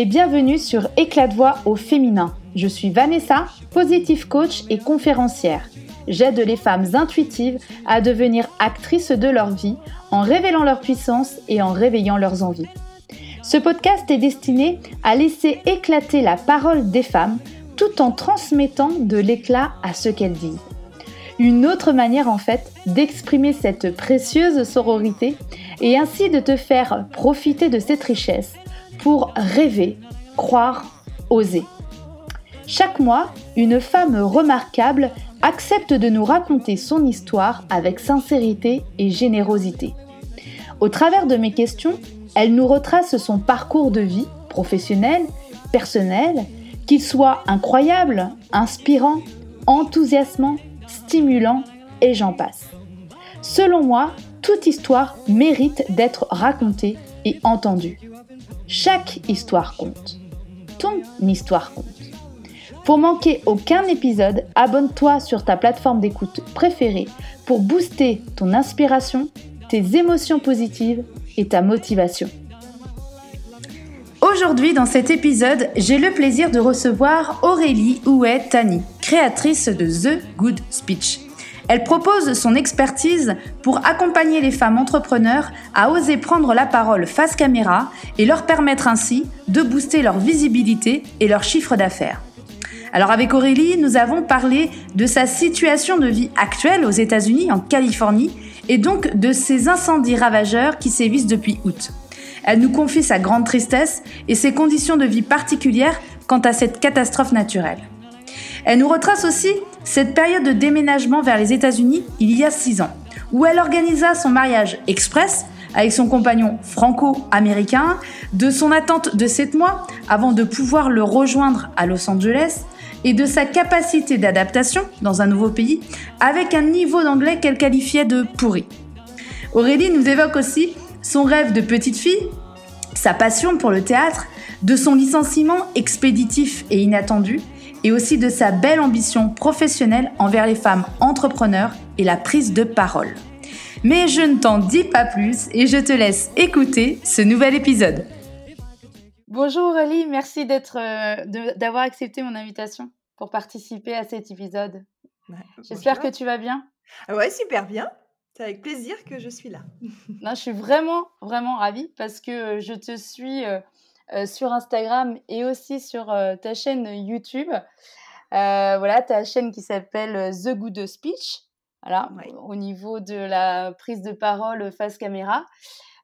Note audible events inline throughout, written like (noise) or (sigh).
et bienvenue sur Éclat de voix au féminin. Je suis Vanessa, positive coach et conférencière. J'aide les femmes intuitives à devenir actrices de leur vie en révélant leur puissance et en réveillant leurs envies. Ce podcast est destiné à laisser éclater la parole des femmes tout en transmettant de l'éclat à ce qu'elles disent. Une autre manière en fait d'exprimer cette précieuse sororité et ainsi de te faire profiter de cette richesse pour rêver, croire, oser. Chaque mois, une femme remarquable accepte de nous raconter son histoire avec sincérité et générosité. Au travers de mes questions, elle nous retrace son parcours de vie, professionnel, personnel, qu'il soit incroyable, inspirant, enthousiasmant, stimulant et j'en passe. Selon moi, toute histoire mérite d'être racontée et entendue. Chaque histoire compte. Ton histoire compte. Pour manquer aucun épisode, abonne-toi sur ta plateforme d'écoute préférée pour booster ton inspiration, tes émotions positives et ta motivation. Aujourd'hui, dans cet épisode, j'ai le plaisir de recevoir Aurélie Ouet-Tani, créatrice de The Good Speech. Elle propose son expertise pour accompagner les femmes entrepreneurs à oser prendre la parole face caméra et leur permettre ainsi de booster leur visibilité et leur chiffre d'affaires. Alors avec Aurélie, nous avons parlé de sa situation de vie actuelle aux États-Unis, en Californie, et donc de ces incendies ravageurs qui sévissent depuis août. Elle nous confie sa grande tristesse et ses conditions de vie particulières quant à cette catastrophe naturelle. Elle nous retrace aussi cette période de déménagement vers les États-Unis il y a six ans, où elle organisa son mariage express avec son compagnon franco-américain, de son attente de sept mois avant de pouvoir le rejoindre à Los Angeles, et de sa capacité d'adaptation dans un nouveau pays avec un niveau d'anglais qu'elle qualifiait de pourri. Aurélie nous évoque aussi son rêve de petite fille, sa passion pour le théâtre, de son licenciement expéditif et inattendu, et aussi de sa belle ambition professionnelle envers les femmes entrepreneurs et la prise de parole. Mais je ne t'en dis pas plus et je te laisse écouter ce nouvel épisode. Bonjour Aurélie, merci d'être, euh, d'avoir accepté mon invitation pour participer à cet épisode. J'espère que tu vas bien. Ah ouais, super bien. C'est avec plaisir que je suis là. non, je suis vraiment, vraiment ravie parce que je te suis euh, sur Instagram et aussi sur euh, ta chaîne YouTube. Euh, voilà, ta chaîne qui s'appelle The Good Speech. Voilà, au niveau de la prise de parole face caméra.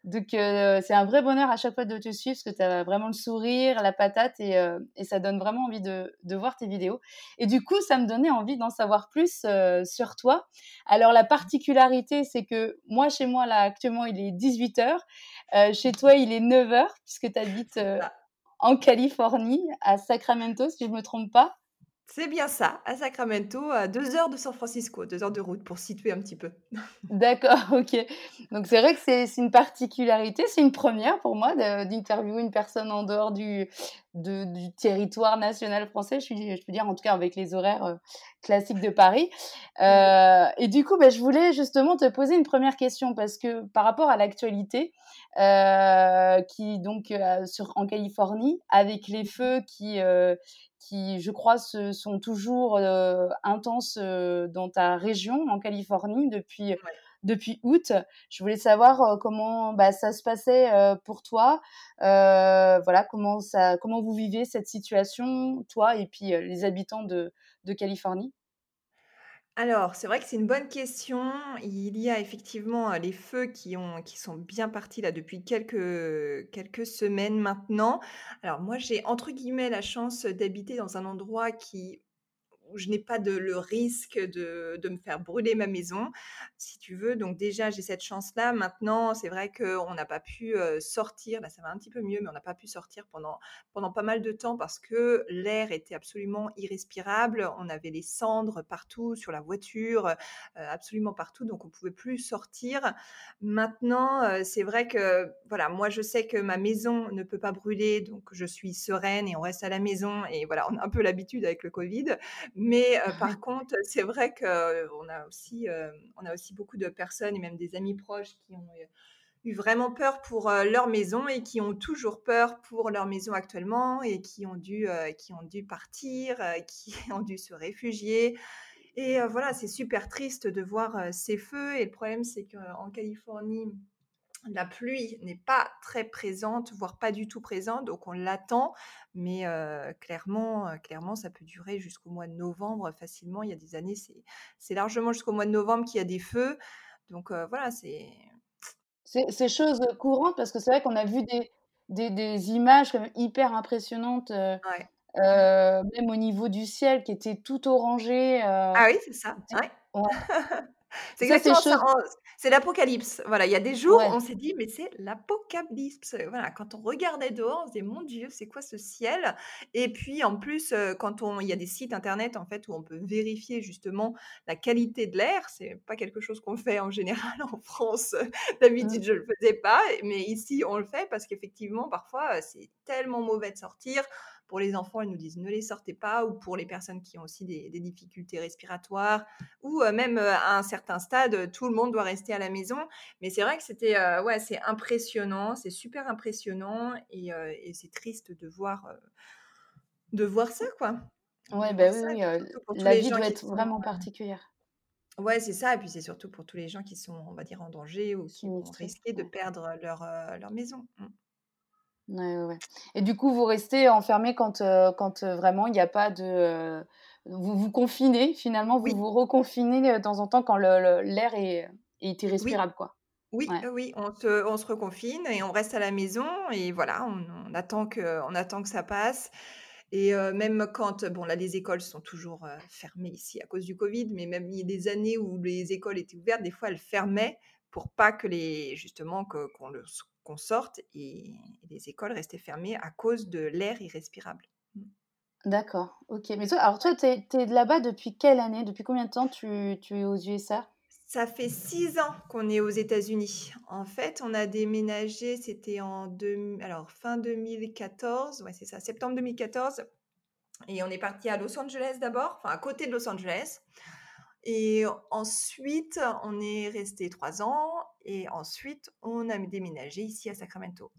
Donc, c'est un vrai bonheur à chaque fois de te suivre parce que tu as vraiment le sourire, la patate et, et ça donne vraiment envie de, de, voir tes vidéos. Et du coup, ça me donnait envie d'en savoir plus sur toi. Alors, la particularité, c'est que moi, chez moi, là, actuellement, il est 18h. Chez toi, il est 9h puisque tu habites en Californie, à Sacramento, si je ne me trompe pas. C'est bien ça, à Sacramento, à deux heures de San Francisco, deux heures de route pour situer un petit peu. (laughs) D'accord, ok. Donc c'est vrai que c'est une particularité, c'est une première pour moi d'interviewer une personne en dehors du, du territoire national français, je, peux dire en tout cas avec les horaires euh, classiques de Paris. Euh, et du coup, ben, je voulais justement te poser une première question parce que par rapport à l'actualité, euh, qui donc en Californie, avec les feux qui qui, je crois, se, sont toujours intenses dans ta région, en Californie, depuis, depuis août. Je voulais savoir comment bah, ça se passait pour toi. voilà, comment, ça, comment vous vivez cette situation, toi et puis les habitants de, de Californie? Alors, c'est vrai que c'est une bonne question. Il y a effectivement les feux qui, ont, qui sont bien partis là depuis quelques, quelques semaines maintenant. Alors moi, j'ai entre guillemets la chance d'habiter dans un endroit qui je n'ai pas le risque de, de, me faire brûler ma maison, si tu veux. Donc déjà, j'ai cette chance-là. Maintenant, c'est vrai qu'on n'a pas pu sortir. Là, ça va un petit peu mieux, mais on n'a pas pu sortir pendant, pendant pas mal de temps parce que l'air était absolument irrespirable. On avait les cendres partout, sur la voiture, absolument partout. Donc, on ne pouvait plus sortir. Maintenant, c'est vrai que, voilà, moi, je sais que ma maison ne peut pas brûler. Donc, je suis sereine et on reste à la maison. Et voilà, on a un peu l'habitude avec le Covid. Mais par contre, c'est vrai qu'on a aussi, on a aussi beaucoup de personnes et même des amis proches qui ont eu vraiment peur pour, leur maison et qui ont toujours peur pour leur maison actuellement et qui ont dû, qui ont dû partir, qui (laughs) ont dû se réfugier. Et voilà, c'est super triste de voir, ces feux et le problème, c'est qu'en Californie, la pluie n'est pas très présente, voire pas du tout présente, donc on l'attend, mais clairement, clairement, ça peut durer jusqu'au mois de novembre facilement. Il y a des années, c'est largement jusqu'au mois de novembre qu'il y a des feux, donc voilà, c'est C'est chose, courante parce que c'est vrai qu'on a vu des des des images quand même hyper impressionnantes, ouais. Même au niveau du ciel qui était tout orangé, Ah oui, c'est ça, ouais, (laughs) C'est exactement ça, c'est l'apocalypse. Voilà, il y a des jours, ouais, on s'est dit: «Mais c'est l'apocalypse». Voilà, quand on regardait dehors, on se disait: «Mon Dieu, c'est quoi ce ciel?» et puis en plus, heu, quand on il y a des sites internet en fait où on peut vérifier justement la qualité de l'air. C'est pas quelque chose qu'on fait en général en France. (laughs) D'habitude, je le faisais pas, mais ici, on le fait parce qu'effectivement, parfois, c'est tellement mauvais de sortir. Pour les enfants, ils nous disent: «Ne les sortez pas» ou pour les personnes qui ont aussi des des difficultés respiratoires ou heu, même, heu, à un certain stade, heu, tout le monde doit rester à la maison. Mais c'est vrai que c'était, ouais, c'est impressionnant, c'est super impressionnant et c'est triste de voir, de voir ça, quoi. Ouais, bah, voir oui, ça la vie doit qui être sont vraiment particulière, ouais, c'est ça et puis c'est surtout pour tous les gens qui sont, on va dire, en danger ou qui vont sinistrée, risquer de perdre leur, leur maison. Ouais, ouais, ouais et du coup, vous restez enfermés quand, heu, quand, heu, vraiment il y a pas de, heu, vous vous confinez finalement, vous Oui, vous reconfinez, de temps en temps quand l'air est est oui, irrespirable, quoi? oui, Ouais. oui, on se on se reconfine et on reste à la maison et voilà, on on attend que on attend que ça passe Et même quand bon là, les écoles sont toujours, fermées ici à cause du covid, mais même il y a des années où les écoles étaient ouvertes, des fois elles fermaient pour pas que les justement qu'on le qu'on sorte et et les écoles restaient fermées à cause de l'air irrespirable. Mmh. D'accord, OK. Mais toi alors toi, tu es là-bas depuis quelle année? Depuis combien de temps tu tu es aux USA? Ça fait 6 ans qu'on est aux États-Unis. En fait, on a déménagé, c'était en deux alors fin 2014, ouais, c'est ça, septembre 2014 et on est parti à Los Angeles d'abord, enfin à côté de Los Angeles. Et ensuite, on est resté 3 ans et ensuite on a déménagé ici à Sacramento.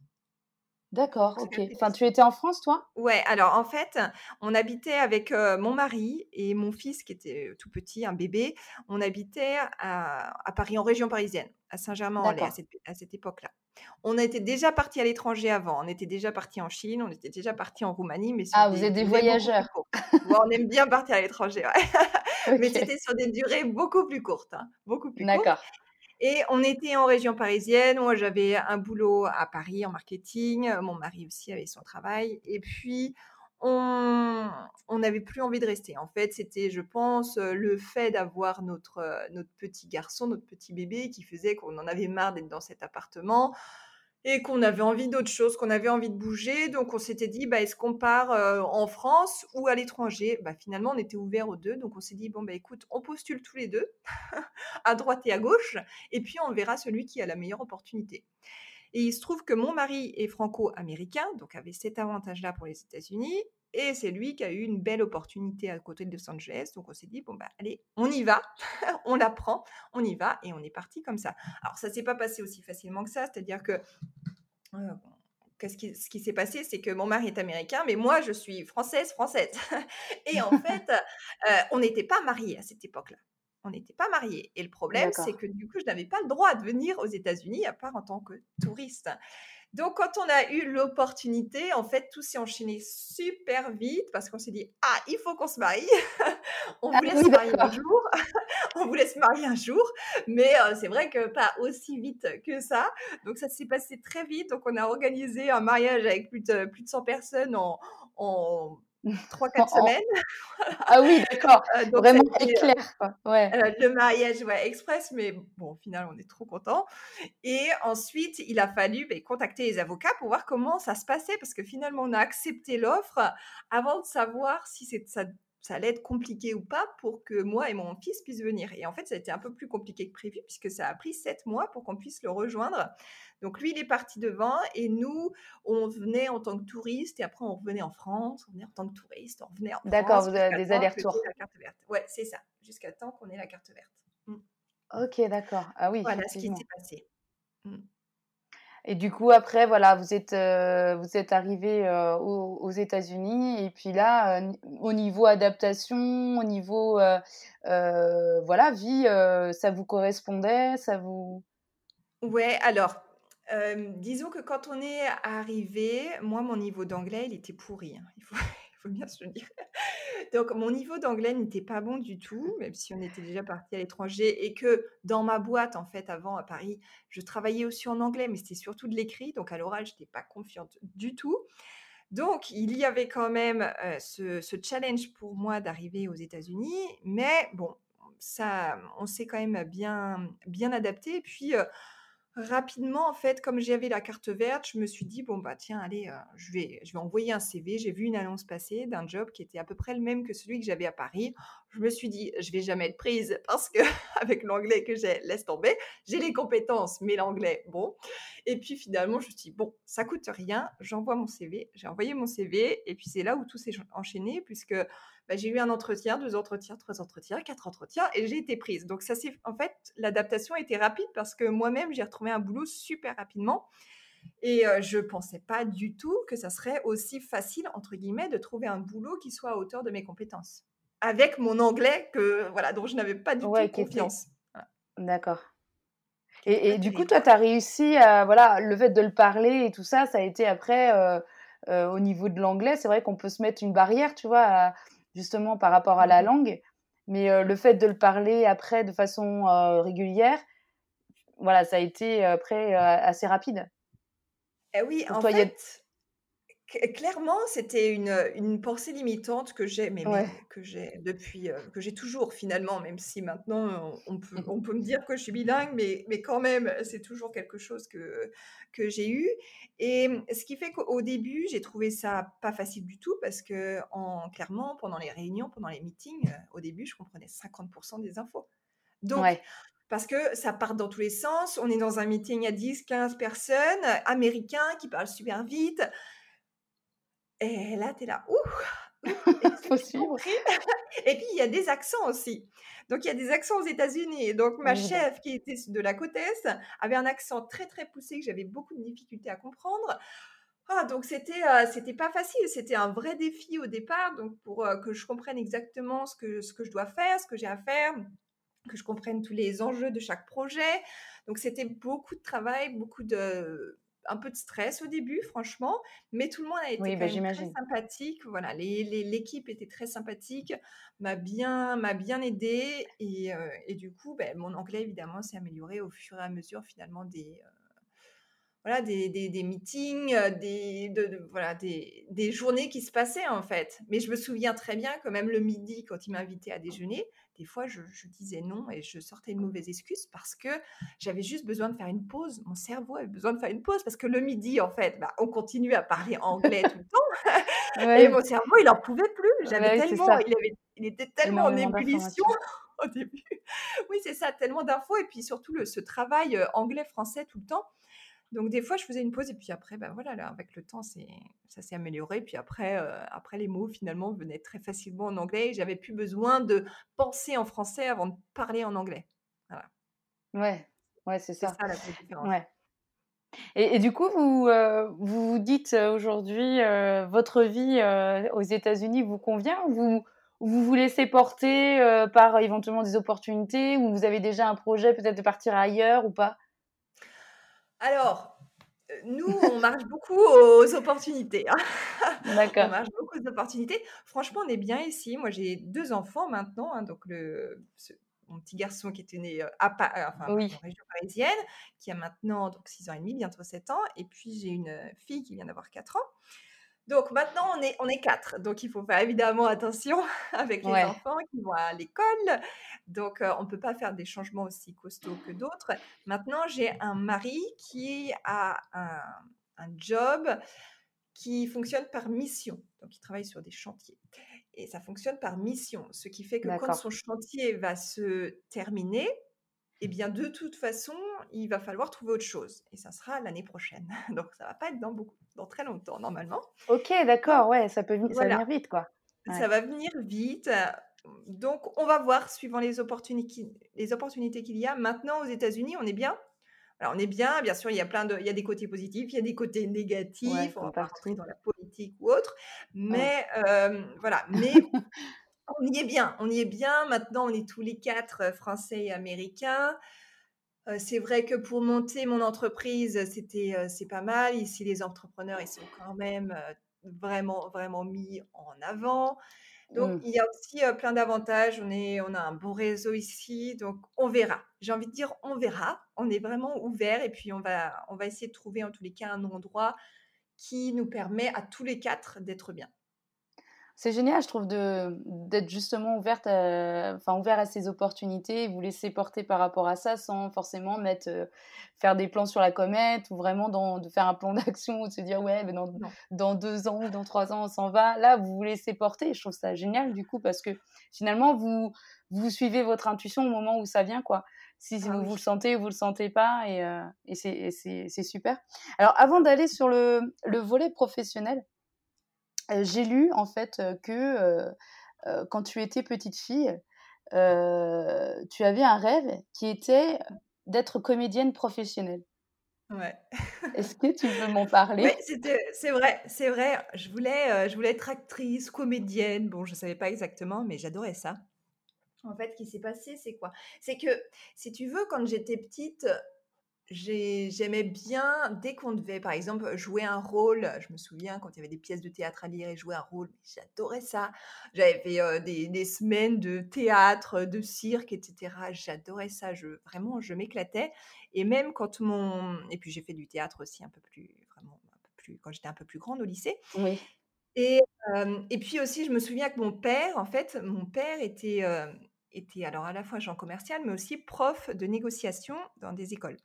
D'accord, OK. Enfin, tu étais en France, toi? ouais, alors en fait, on habitait avec, heu, mon mari et mon fils qui était, heu, tout petit, un bébé. On habitait à à Paris, en région parisienne, à Saint-Germain-en-Laye à cette à cette époque-là. On était déjà partis à l'étranger avant, on était déjà partis en Chine, on était déjà partis en Roumanie, mais Ah, vous êtes des voyageurs? Ouais, on aime bien partir à l'étranger, ouais. (laughs) Mais c'était sur des durées beaucoup plus courtes, hein, beaucoup plus courtes. D'accord. Et on était en région parisienne. Moi, j'avais un boulot à Paris en marketing. Mon mari aussi avait son travail. Et puis, on n'avait plus envie de rester. En fait, c'était, je pense, heu, le fait d'avoir notre, heu, notre petit garçon, notre petit bébé qui faisait qu'on en avait marre d'être dans cet appartement. Et qu'on avait envie d'autre chose, qu'on avait envie de bouger, donc on s'était dit: «Bah, est-ce qu'on part, heu, en France ou à l'étranger?» bah, finalement, on était ouverts aux 2, donc on s'est dit: «Bon, bah, écoute, on postule tous les 2, (laughs) à droite et à gauche et puis on verra celui qui a la meilleure opportunité» et il se trouve que mon mari est franco-américain, donc avait cet avantage-là pour les États-Unis et c'est lui qui a eu une belle opportunité à côté de Los Angeles, donc on s'est dit: «Bon, bah, allez, on y va, (laughs) on la prend, on y va» et on est parti comme ça. Alors ça s'est pas passé aussi facilement que ça, c'est-à-dire que qui ce qui s'est passé, c'est que mon mari est américain, mais moi je suis française, française (laughs) et en fait, heu, on n'était pas mariés à cette époque-là. On n'était pas mariés et le problème, c'est que du coup, je n'avais pas le droit de venir aux États-Unis à part en tant que touriste. Donc quand on a eu l'opportunité, en fait, tout s'est enchaîné super vite parce qu'on s'est dit: «Ah, il faut qu'on se marie, (laughs) on Ah voulait se oui, marier un jour». (laughs) on voulait se marier un jour, mais heu, c'est vrai que pas aussi vite que ça. Donc ça s'est passé très vite. Donc on a organisé un mariage avec plus de plus de 100 personnes en en 3-4 En semaines. ah oui, d'accord, (laughs) a vraiment éclair, quoi. Ouais. heu, le mariage, ouais, express, mais bon, au final, on est trop contents et ensuite, il a fallu, beh, contacter les avocats pour voir comment ça se passait parce que finalement, on a accepté l'offre avant de savoir si ça ça allait être compliqué ou pas pour que moi et mon fils puissent venir et en fait, ça a été un peu plus compliqué que prévu puisque ça a pris 7 mois pour qu'on puisse le rejoindre. Donc lui, il est parti devant et nous, on venait en tant que touristes et après on revenait en France, on venait en tant que touristes, on revenait en D'accord, vous avez des allers-retours. Ouais, c'est ça, jusqu'à temps qu'on ait la carte verte. Mmh. OK, d'accord. Ah oui, Voilà ce qui s'est passé. Mmh. Et du coup, après, voilà, vous êtes, euh, vous êtes arrivé euh, aux, États-Unis. Et puis là, euh, au niveau adaptation, au niveau, voilà, vie, ça vous correspondait, ça vous... Ouais, alors, disons que quand on est arrivé, moi, mon niveau d'anglais, il était pourri. hein, Il faut, (laughs) faut bien se dire. Donc, mon niveau d'anglais n'était pas bon du tout, même si on était déjà parti à l'étranger et que dans ma boîte, en fait, avant à Paris, je travaillais aussi en anglais, mais c'était surtout de l'écrit. Donc, à l'oral, je n'étais pas confiante du tout. Donc, il y avait quand même euh, ce, ce challenge pour moi d'arriver aux États-Unis, mais bon, ça, on s'est quand même bien, bien adapté. Et puis, euh, rapidement, en fait, comme j'avais la carte verte, je me suis dit, bon, bah tiens, allez, euh, je vais, je vais envoyer un CV. J'ai vu une annonce passer d'un job qui était à peu près le même que celui que j'avais à Paris. Je me suis dit, je vais jamais être prise parce que (laughs) avec l'anglais que j'ai, laisse tomber. J'ai les compétences, mais l'anglais, bon. Et puis finalement, je me suis dit, bon, ça coûte rien. J'envoie mon CV. J'ai envoyé mon CV. Et puis c'est là où tout s'est enchaîné puisque bah, j'ai eu un entretien, deux entretiens, trois entretiens, quatre entretiens et j'ai été prise. Donc ça c'est en fait l'adaptation a été rapide parce que moi-même j'ai retrouvé un boulot super rapidement et euh, je pensais pas du tout que ça serait aussi facile entre guillemets de trouver un boulot qui soit à hauteur de mes compétences avec mon anglais que voilà dont je n'avais pas du Ouais, tout confiance. Voilà. D'accord. Et, du coup, toi, tu as réussi à, voilà, le fait de le parler et tout ça, ça a été après, euh, euh, au niveau de l'anglais, c'est vrai qu'on peut se mettre une barrière, tu vois, à- justement par rapport à la Mhm. langue, mais euh, le fait de le parler après de façon régulière, voilà, ça a été après assez rapide. Eh oui, Pour en toi, fait, clairement, c'était une, une pensée limitante que j'ai, mais, Ouais. que j'ai depuis, euh, que j'ai toujours finalement, même si maintenant on, on peut, on peut me dire que je suis bilingue, mais, mais quand même, c'est toujours quelque chose que, que j'ai eu. Et ce qui fait qu'au début, j'ai trouvé ça pas facile du tout parce que, en, clairement, pendant les réunions, pendant les meetings, euh, au début, je comprenais 50% des infos. Donc, Ouais. parce que ça part dans tous les sens. On est dans un meeting à 10, 15 personnes, américains qui parlent super vite. Et là, tu es là, ouh, (laughs) Faut suivre. (laughs) Et puis, il y a des accents aussi. Donc, il y a des accents aux États-Unis. Donc, ma chef, qui était de la côte Est, avait un accent très, très poussé que j'avais beaucoup de difficultés à comprendre. Ah, donc, c'était euh, c'était pas facile. C'était un vrai défi au départ. Donc, pour euh, que je comprenne exactement ce que, ce que je dois faire, ce que j'ai à faire, que je comprenne tous les enjeux de chaque projet. Donc, c'était beaucoup de travail, beaucoup de un peu de stress au début, franchement, mais tout le monde a été Oui, quand bah, même très sympathique. Voilà, l'équipe était très sympathique, m'a bien, m'a bien aidée et, euh, et du coup, ben, mon anglais évidemment s'est amélioré au fur et à mesure finalement des, euh, voilà, des, des, des meetings, euh, des, de, de- voilà, des, des journées qui se passaient en fait. Mais je me souviens très bien que même le midi, quand il m'invitait à déjeuner, des fois je, je disais non et je sortais une mauvaise excuse parce que j'avais juste besoin de faire une pause. Mon cerveau avait besoin de faire une pause parce que le midi, en fait, bah, on continuait à parler anglais tout le (laughs) temps et mon cerveau, il en pouvait plus. J'avais ouais, c'est tellement, ça. il avait, il était tellement en ébullition (laughs) au début. Oui, c'est ça, tellement d'infos et puis surtout le, ce travail euh, anglais-français tout le temps. Donc des fois, je faisais une pause et puis après, ben voilà, là, avec le temps, c'est, ça s'est amélioré. Puis après, euh, après, les mots finalement venaient très facilement en anglais et j'avais plus besoin de penser en français avant de parler en anglais. Voilà, Ouais, ouais, c'est ça. ça la différence. Ouais. Et, et du coup, vous euh, vous dites euh, aujourd'hui, euh, votre vie aux États-Unis vous convient ou vous, ou vous vous laissez porter par éventuellement des opportunités ou vous avez déjà un projet peut-être de partir ailleurs ou pas? Alors, euh, nous, on marche (laughs) beaucoup aux opportunités. hein. (laughs) On D'accord. marche beaucoup aux opportunités. Franchement, on est bien ici. Moi, j'ai deux enfants maintenant. hein, donc, le, ce- mon petit garçon qui était né euh, à, Pa- euh, enfin, pardon, Oui, en région parisienne, qui a maintenant donc 6 ans et demi, bientôt 7 ans. Et puis, j'ai une fille qui vient d'avoir 4 ans. Donc maintenant, on est, on est quatre. Donc il faut faire évidemment attention (laughs) avec les ouais, enfants qui vont à l'école. Donc euh, on ne peut pas faire des changements aussi costauds que d'autres. Maintenant, j'ai un mari qui a un, un job qui fonctionne par mission. Donc il travaille sur des chantiers. Et ça fonctionne par mission. Ce qui fait que quand son chantier va se terminer, eh bien, de toute façon, il va falloir trouver autre chose. Et ça sera l'année prochaine. (laughs) Donc, ça va pas être dans beaucoup, dans très longtemps, normalement. Ok, d'accord, ouais, ça peut, ça va venir vite, quoi. ça va venir vite. Donc, on va voir suivant les opportunités, les opportunités qu'il y a. Maintenant, aux États-Unis, on est bien. Alors on est bien, bien sûr, il y a plein de il y a des côtés positifs, il y a des côtés Ouais, négatifs, on va partout. dans la politique ou autre, Ouais. mais hem, voilà, mais (laughs) on y est bien, on y est bien. Maintenant, on est tous les 4 heu, français et américains. Heu, c'est vrai que pour monter mon entreprise, c'était, heu, c'est pas mal. Ici, les entrepreneurs, ils sont quand même, vraiment, vraiment mis en avant. Donc Mmh. il y a aussi, plein d'avantages. On est on a un bon réseau ici, donc on verra. J'ai envie de dire: «On verra». On est vraiment ouvert et puis on va on va essayer de trouver en tous les cas un endroit qui nous permet à tous les 4 d'être bien. C'est génial, je trouve d'être justement ouverte, heu, enfin ouvert à ces opportunités et vous laisser porter par rapport à ça sans forcément mettre, heu, faire des plans sur la comète ou vraiment dans de faire un plan (laughs) d'action ou de se dire: «Ouais, mais dans dans 2 ans ou dans 3 ans, on s'en va». Là, vous vous laissez porter je trouve ça génial du coup parce que finalement vous vous suivez votre intuition au moment où ça vient, quoi. Si si Ah vous vous le sentez ou vous le sentez pas et heu et c'est super. Alors avant d'aller sur le le volet professionnel, j'ai lu en fait, heu, que, heu, quand tu étais petite fille, tu avais un rêve qui était d'être comédienne professionnelle. Ouais. Est-ce que tu peux m'en (laughs) parler? C'était c'est vrai, c'est vrai. Je voulais, je voulais être actrice, comédienne. Bon, je savais pas exactement, mais j'adorais ça. En fait, ce qui s'est passé, c'est quoi? C'est que, si tu veux, quand j'étais petite, j'ai j'aimais bien dès qu'on devait, par exemple, jouer un rôle. Je me souviens quand il y avait des pièces de théâtre à lire et jouer un rôle, j'adorais ça. J'avais fait, des des semaines de théâtre, de cirque et cetera. J'adorais ça, je vraiment, je m'éclatais et même quand mon et puis j'ai fait du théâtre aussi un peu plus vraiment un peu plus quand j'étais un peu plus grande au lycée Oui. et et puis aussi je me souviens que mon père, en fait, mon père était, était alors à la fois agent commercial, mais aussi prof de négociation dans des écoles.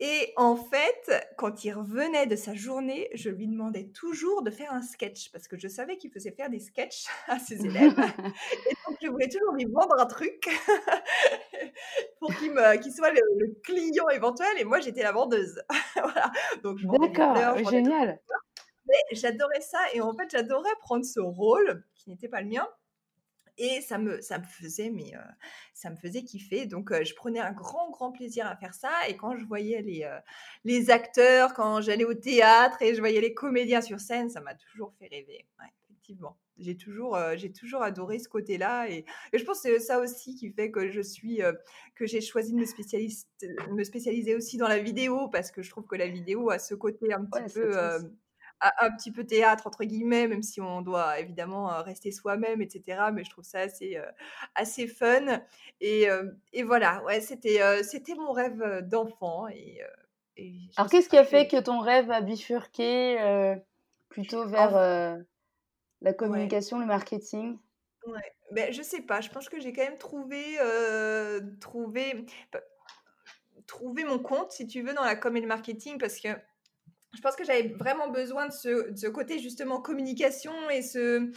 Et en fait, quand il revenait de sa journée, je lui demandais toujours de faire un sketch parce que je savais qu'il faisait faire des sketchs (laughs) à ses élèves. Et donc je voulais toujours lui vendre un truc (laughs) pour qu'il soit le le client éventuel. Et moi j'étais la vendeuse. (laughs) Voilà, donc D'accord, génial. mais j'adorais ça. Et en fait, j'adorais prendre ce rôle qui n'était pas le mien et ça me ça me faisait mais heu, ça me faisait kiffer donc heu, je prenais un grand, grand plaisir à faire ça et quand je voyais les, heu, les acteurs, quand j'allais au théâtre et je voyais les comédiens sur scène, ça m'a toujours fait rêver. Ouais, effectivement. J'ai toujours, j'ai toujours adoré ce côté-là et et je pense que c'est ça aussi qui fait que je suis, que j'ai choisi de me spécialiste me spécialiser aussi dans la vidéo parce que je trouve que la vidéo a ce côté un petit Ouais, peu, un petit peu «théâtre» entre guillemets, même si on doit évidemment, heu, rester soi-même et cetera, mais je trouve ça assez, heu, assez fun. Et hem et voilà, ouais, c'était, mon rêve, d'enfant et Alors qu'est-ce qui a fait que ton rêve a bifurqué, plutôt vers, la ouais, communication, le marketing? ouais, beh, je sais pas, je pense que j'ai quand même trouvé, trouvé trouvé mon compte, si tu veux, dans la com et le marketing parce que Je pense que j'avais vraiment besoin de ce côté justement communication et ce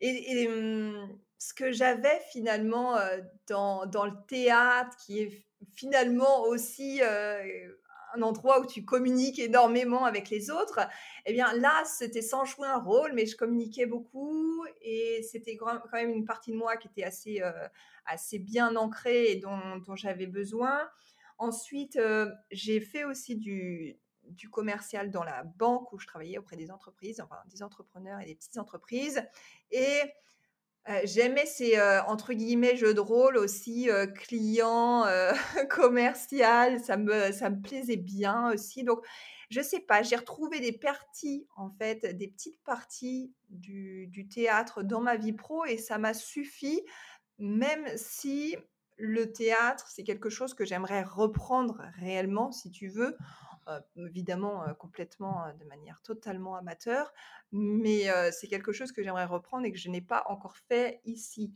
et mmh, ce que j'avais finalement, heu, dans dans le théâtre qui est finalement aussi, heu, un endroit où tu communiques énormément avec les autres et bien là, c'était sans jouer un rôle, mais je communiquais beaucoup et c'était quand même une partie de moi qui était assez, heu, assez bien ancrée et dont dont j'avais besoin. Ensuite, j'ai fait aussi du du commercial dans la banque où je travaillais auprès des entreprises, enfin des entrepreneurs et des petites entreprises. Et heu, j'aimais ces, heu, entre guillemets «jeux de rôle» aussi, heu, client, heu, (laughs) commercial, ça me ça me plaisait bien aussi. Donc je sais pas, j'ai retrouvé des parties en fait, des petites parties du théâtre dans ma vie pro et ça m'a suffi, même si le théâtre, c'est quelque chose que j'aimerais reprendre réellement si tu veux, évidemment, heu, complètement, heu, de manière totalement amateur, mais c'est quelque chose que j'aimerais reprendre et que je n'ai pas encore fait ici.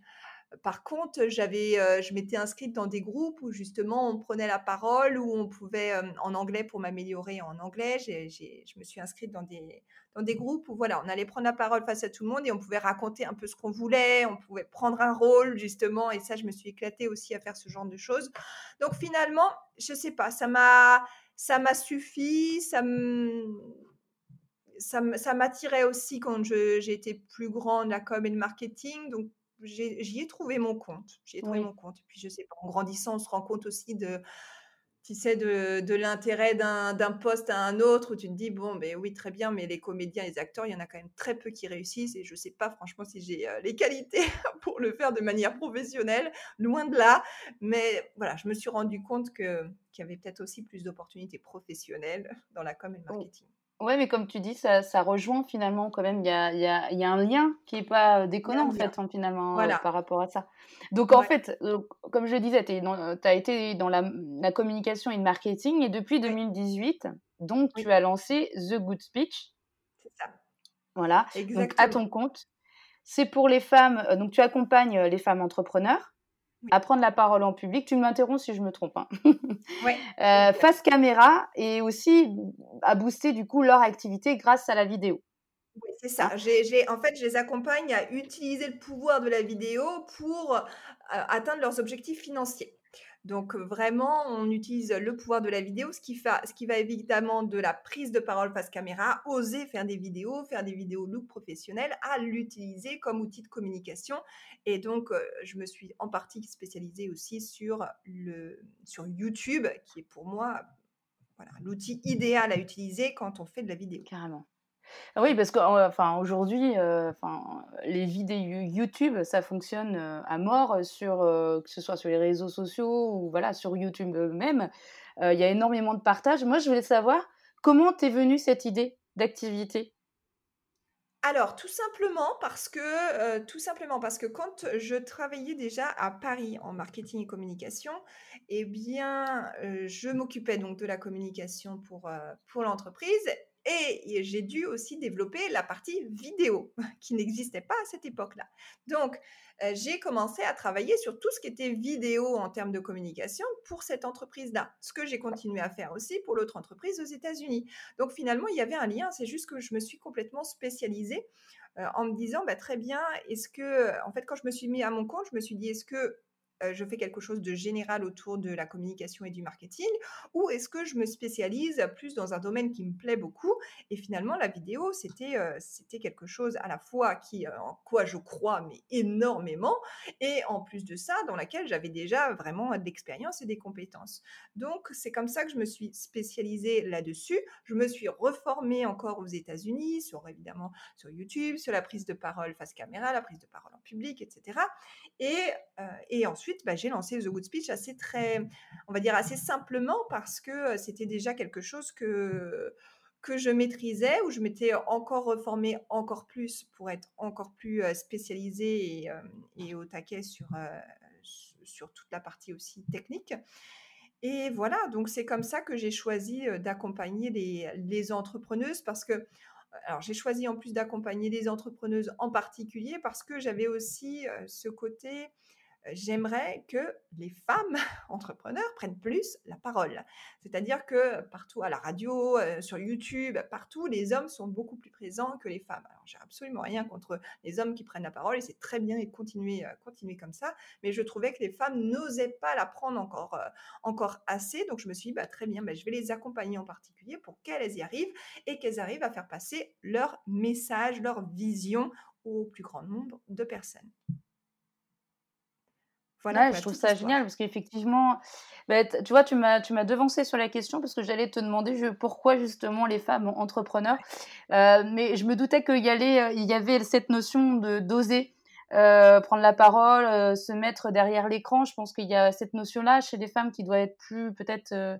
Par contre, j'avais, je m'étais inscrite dans des groupes où justement on prenait la parole, où on pouvait, en anglais pour m'améliorer en anglais, j'ai je me suis inscrite dans des dans des groupes où voilà, on allait prendre la parole face à tout le monde et on pouvait raconter un peu ce qu'on voulait, on pouvait prendre un rôle justement et ça, je me suis éclatée aussi à faire ce genre de choses. Donc finalement, je sais pas, ça m'a ça m'a suffi, ça m ça m'attirait aussi quand j'étais plus grande, la com et le marketing, donc j'y ai trouvé mon compte. J'y ai trouvé Oui. mon compte et puis je sais pas, en grandissant, on se rend compte aussi de tu sais, de, de l'intérêt d'un, poste à un autre où tu te dis, bon, ben oui, très bien, mais les comédiens, les acteurs, il y en a quand même très peu qui réussissent et je ne sais pas franchement si j'ai euh, les qualités (laughs) pour le faire de manière professionnelle, loin de là. Mais voilà, je me suis rendu compte qu'il y avait peut-être aussi plus d'opportunités professionnelles dans la com et le marketing. Ouais, mais comme tu dis, ça, ça rejoint finalement quand même. Il y a, y, a, y a, un lien qui n'est pas déconnant en fait, hein, finalement, voilà. par rapport à ça. Donc en fait, comme je le disais, tu as été dans la, la, communication et le marketing et depuis 2018, donc tu as lancé The Good Speech. C'est ça. Voilà, donc à ton compte. C'est pour les femmes, donc tu accompagnes les femmes entrepreneurs à prendre la parole en public. Tu m'interromps si je me trompe. Hein. (laughs) euh, face caméra et aussi à booster du coup leur activité grâce à la vidéo. Oui, c'est ça. Hein? En fait, je les accompagne à utiliser le pouvoir de la vidéo pour euh, atteindre leurs objectifs financiers. Donc vraiment, on utilise le pouvoir de la vidéo, ce qui, va évidemment de la prise de parole face caméra, oser faire des vidéos, faire des vidéos look professionnelles, à l'utiliser comme outil de communication. Et donc, je me suis en partie spécialisée aussi sur, YouTube, qui est pour moi l'outil idéal à utiliser quand on fait de la vidéo. Carrément. Ah oui, parce que aujourd'hui, enfin, les vidéos YouTube, ça fonctionne à mort sur, que ce soit sur les réseaux sociaux ou voilà, sur YouTube même. Il y a énormément de partage. Moi, je voulais savoir comment t'es venue cette idée d'activité? Alors, tout simplement parce que, tout simplement parce que quand je travaillais déjà à Paris en marketing et communication, eh bien, je m'occupais donc de la communication pour, pour l'entreprise et j'ai dû aussi développer la partie vidéo (laughs) qui n'existait pas à cette époque-là. Donc, euh, j'ai commencé à travailler sur tout ce qui était vidéo en termes de communication pour cette entreprise-là. Ce que j'ai continué à faire aussi pour l'autre entreprise aux États-Unis. Donc, finalement, il y avait un lien. C'est juste que je me suis complètement spécialisée euh, en me disant, bah, très bien, est-ce que, en fait, quand je me suis mis à mon compte, je me suis dit, est-ce que je fais quelque chose de général autour de la communication et du marketing ou est-ce que je me spécialise plus dans un domaine qui me plaît beaucoup et finalement la vidéo c'était c'était quelque chose à la fois qui en quoi je crois mais énormément et en plus de ça dans laquelle j'avais déjà vraiment de l'expérience et des compétences. Donc c'est comme ça que je me suis spécialisée là-dessus. Je me suis reformée encore aux États-Unis sur évidemment sur YouTube sur la prise de parole face caméra la prise de parole en public etc et, et ensuite bah, j'ai lancé The Good Speech assez très, on va dire assez simplement parce que c'était déjà quelque chose que que je maîtrisais, où je m'étais encore reformée encore plus pour être encore plus spécialisée et, et au taquet sur, sur toute la partie aussi technique. Et voilà, donc c'est comme ça que j'ai choisi d'accompagner les, les, entrepreneuses parce que, alors j'ai choisi en plus d'accompagner les entrepreneuses en particulier parce que j'avais aussi ce côté j'aimerais que les femmes (laughs) entrepreneurs prennent plus la parole. C'est-à-dire que partout à la radio, euh, sur YouTube, partout, les hommes sont beaucoup plus présents que les femmes. Alors, j'ai absolument rien contre les hommes qui prennent la parole et c'est très bien et continuer, euh, continuer comme ça. Mais je trouvais que les femmes n'osaient pas la prendre encore, euh, encore assez. Donc, je me suis dit, bah, très bien, bah, je vais les accompagner en particulier pour qu'elles y arrivent et qu'elles arrivent à faire passer leur message, leur vision au plus grand nombre de personnes. Voilà, je trouve ça génial parce qu'effectivement, bah, tu vois, tu m'as, tu m'as devancé sur la question parce que j'allais te demander je, pourquoi justement les femmes entrepreneurs. Euh, mais je me doutais qu'il y, allait, il y avait cette notion de d'oser euh, prendre la parole, euh, se mettre derrière l'écran. Je pense qu'il y a cette notion-là chez les femmes qui doit être plus peut-être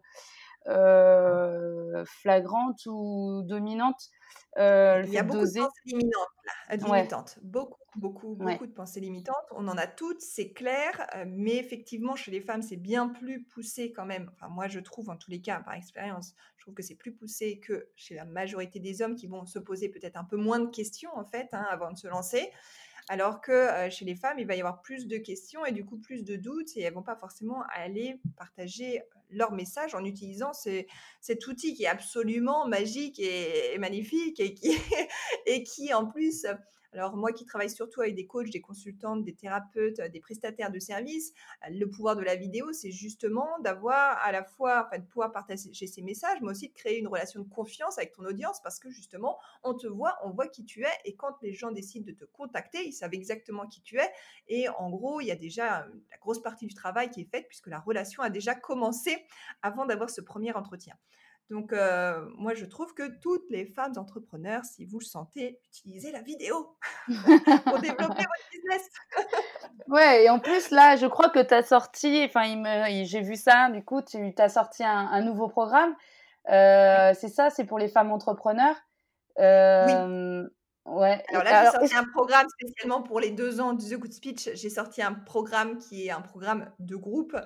flagrante ou dominante. il y a beaucoup de pensées limitantes, là, limitantes. Beaucoup beaucoup, beaucoup de pensées limitantes. On en a toutes, c'est clair, mais effectivement, chez les femmes, c'est bien plus poussé quand même. Enfin, moi, je trouve, en tous les cas, par expérience, je trouve que c'est plus poussé que chez la majorité des hommes qui vont se poser peut-être un peu moins de questions, en fait, hein, avant de se lancer. Alors que chez les femmes, il va y avoir plus de questions et du coup plus de doutes et elles vont pas forcément aller partager leur message en utilisant cet outil qui est absolument magique et, magnifique et qui, (laughs) et qui en plus Alors moi qui travaille surtout avec des coachs, des consultantes, des thérapeutes, des prestataires de services, le pouvoir de la vidéo, c'est justement d'avoir à la fois, enfin, de pouvoir partager ces messages, mais aussi de créer une relation de confiance avec ton audience parce que justement, on te voit, on voit qui tu es et quand les gens décident de te contacter, ils savent exactement qui tu es et en gros, il y a déjà la grosse partie du travail qui est faite puisque la relation a déjà commencé avant d'avoir ce premier entretien. Donc, euh, moi, je trouve que toutes les femmes entrepreneurs, si vous le sentez, utilisez la vidéo (laughs) pour développer (laughs) votre business. ouais, et en plus, là, je crois que tu as sorti, enfin, j'ai vu ça, du coup, tu as sorti un, nouveau programme. Euh, c'est ça, c'est pour les femmes entrepreneurs. Euh, oui. Ouais. Alors là, j'ai sorti un programme spécialement pour les deux ans de The Good Speech. J'ai sorti un programme qui est un programme de groupe,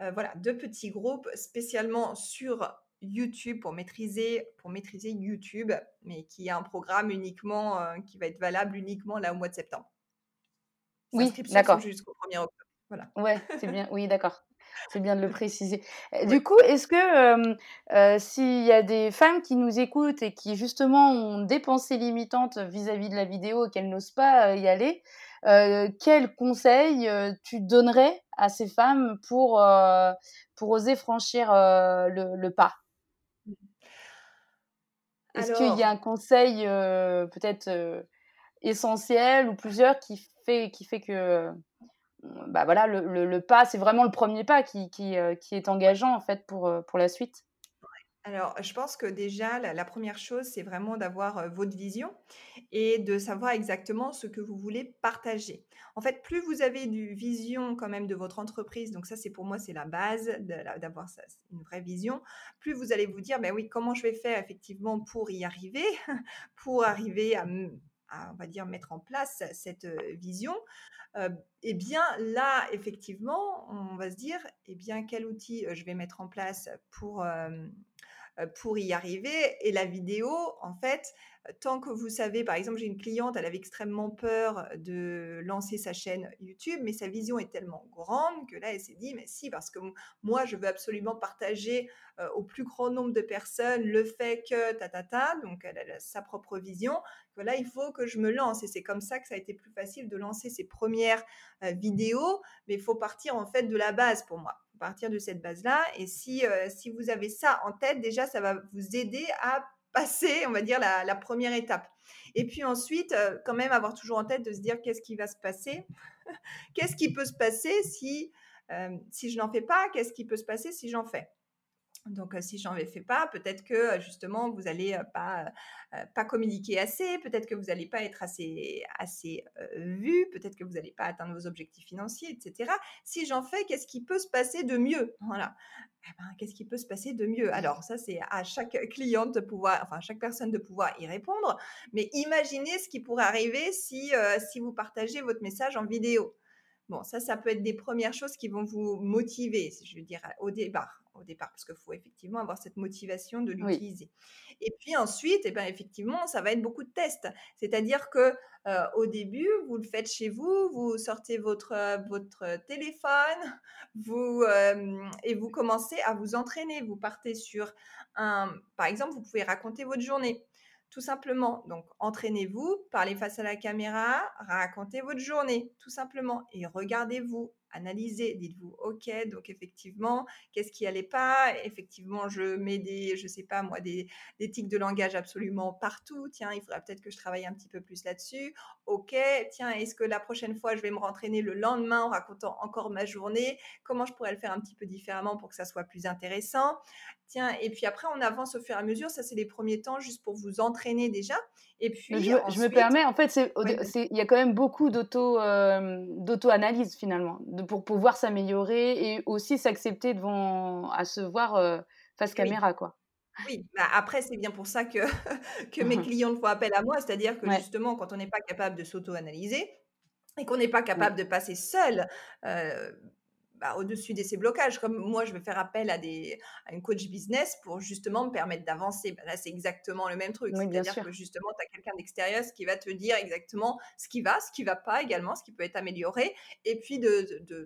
voilà, de petits groupes spécialement sur YouTube pour maîtriser, pour maîtriser YouTube, mais qui est un programme uniquement euh, qui va être valable uniquement là au mois de septembre. Oui, d'accord. Jusqu'au 1er octobre. Voilà. Ouais, c'est bien. Oui, d'accord. C'est bien de le (laughs) préciser. Du coup, est-ce que euh, s'il y a des femmes qui nous écoutent et qui justement ont des pensées limitantes vis-à-vis de la vidéo et qu'elles n'osent pas y aller, euh, quels conseils tu donnerais à ces femmes pour, pour oser franchir le, pas? Est-ce qu'il y a un conseil euh, peut-être euh, essentiel ou plusieurs qui fait, qui fait que euh, bah voilà, le, pas, c'est vraiment le premier pas qui, qui, qui, est engageant en fait pour, pour la suite? Alors, je pense que déjà, la, première chose, c'est vraiment d'avoir votre vision et de savoir exactement ce que vous voulez partager. En fait, plus vous avez du vision quand même de votre entreprise, donc ça, c'est pour moi, c'est la base d'avoir une vraie vision, plus vous allez vous dire, ben oui, comment je vais faire effectivement pour y arriver, (laughs) pour arriver à, on va dire, mettre en place cette vision. eh bien, là, effectivement, on va se dire, eh bien, quel outil je vais mettre en place pour euh, pour y arriver. Et la vidéo, en fait, tant que vous savez, par exemple, j'ai une cliente, elle avait extrêmement peur de lancer sa chaîne YouTube, mais sa vision est tellement grande que là, elle s'est dit, mais si, parce que moi, je veux absolument partager euh, au plus grand nombre de personnes le fait que ta ta ta, donc elle a sa propre vision, que là, il faut que je me lance. Et c'est comme ça que ça a été plus facile de lancer ses premières euh, vidéos, mais il faut partir en fait de la base pour moi partir de cette base-là. Et si, euh, si vous avez ça en tête, déjà, ça va vous aider à passer, on va dire, la, première étape. Et puis ensuite, euh, quand même, avoir toujours en tête de se dire qu'est-ce qui va se passer, (laughs) qu'est-ce qui peut se passer euh, si je n'en fais pas, qu'est-ce qui peut se passer si j'en fais? Donc, si j'en fais pas, peut-être que justement vous n'allez pas pas communiquer assez, peut-être que vous n'allez pas être assez assez vu, peut-être que vous n'allez pas atteindre vos objectifs financiers, etc. Si j'en fais, qu'est-ce qui peut se passer de mieux? Voilà. Eh ben, qu'est-ce qui peut se passer de mieux? Alors ça, c'est à chaque cliente de pouvoir, enfin à chaque personne de pouvoir y répondre. Mais imaginez ce qui pourrait arriver si vous partagez votre message en vidéo. Bon, ça, ça peut être des premières choses qui vont vous motiver, je veux dire, au départ au départ, parce qu'il faut effectivement avoir cette motivation de l'utiliser. Et puis ensuite, et eh ben, effectivement, ça va être beaucoup de tests. C'est-à-dire que euh, au début, vous le faites chez vous, vous sortez votre, euh, votre téléphone, (laughs) vous, euh, et vous commencez à vous entraîner. Vous partez sur un, par exemple, vous pouvez raconter votre journée. Tout simplement. Donc, entraînez-vous, parlez face à la caméra, racontez votre journée, tout simplement. Et regardez-vous, analysez, dites-vous, ok, donc effectivement, qu'est-ce qui allait pas? Effectivement, je mets des, je sais pas moi, des, tics de langage absolument partout. Tiens, il faudrait peut-être que je travaille un petit peu plus là-dessus. Ok, tiens, est-ce que la prochaine fois, je vais me rentraîner le lendemain en racontant encore ma journée? Comment je pourrais le faire un petit peu différemment pour que ça soit plus intéressant? Tiens, et puis après, on avance au fur et à mesure. Ça, c'est les premiers temps juste pour vous entraîner déjà. Et puis, je, me permets, en fait, il y a quand même beaucoup euh, d'auto-analyse finalement, de, pour pouvoir s'améliorer et aussi s'accepter devant, à se voir euh, face caméra, quoi. Oui, bah après, c'est bien pour ça que, (laughs) que mes (laughs) clients font appel à moi, c'est-à-dire que justement, quand on n'est pas capable de s'auto-analyser et qu'on n'est pas capable de passer seul, euh, bah, au-dessus de ces blocages. Comme moi, je vais faire appel à, des, à une coach business pour justement me permettre d'avancer. Bah, là, c'est exactement le même truc. C'est-à-dire que justement, tu as quelqu'un d'extérieur qui va te dire exactement ce qui va, ce qui va pas également, ce qui peut être amélioré, et puis de,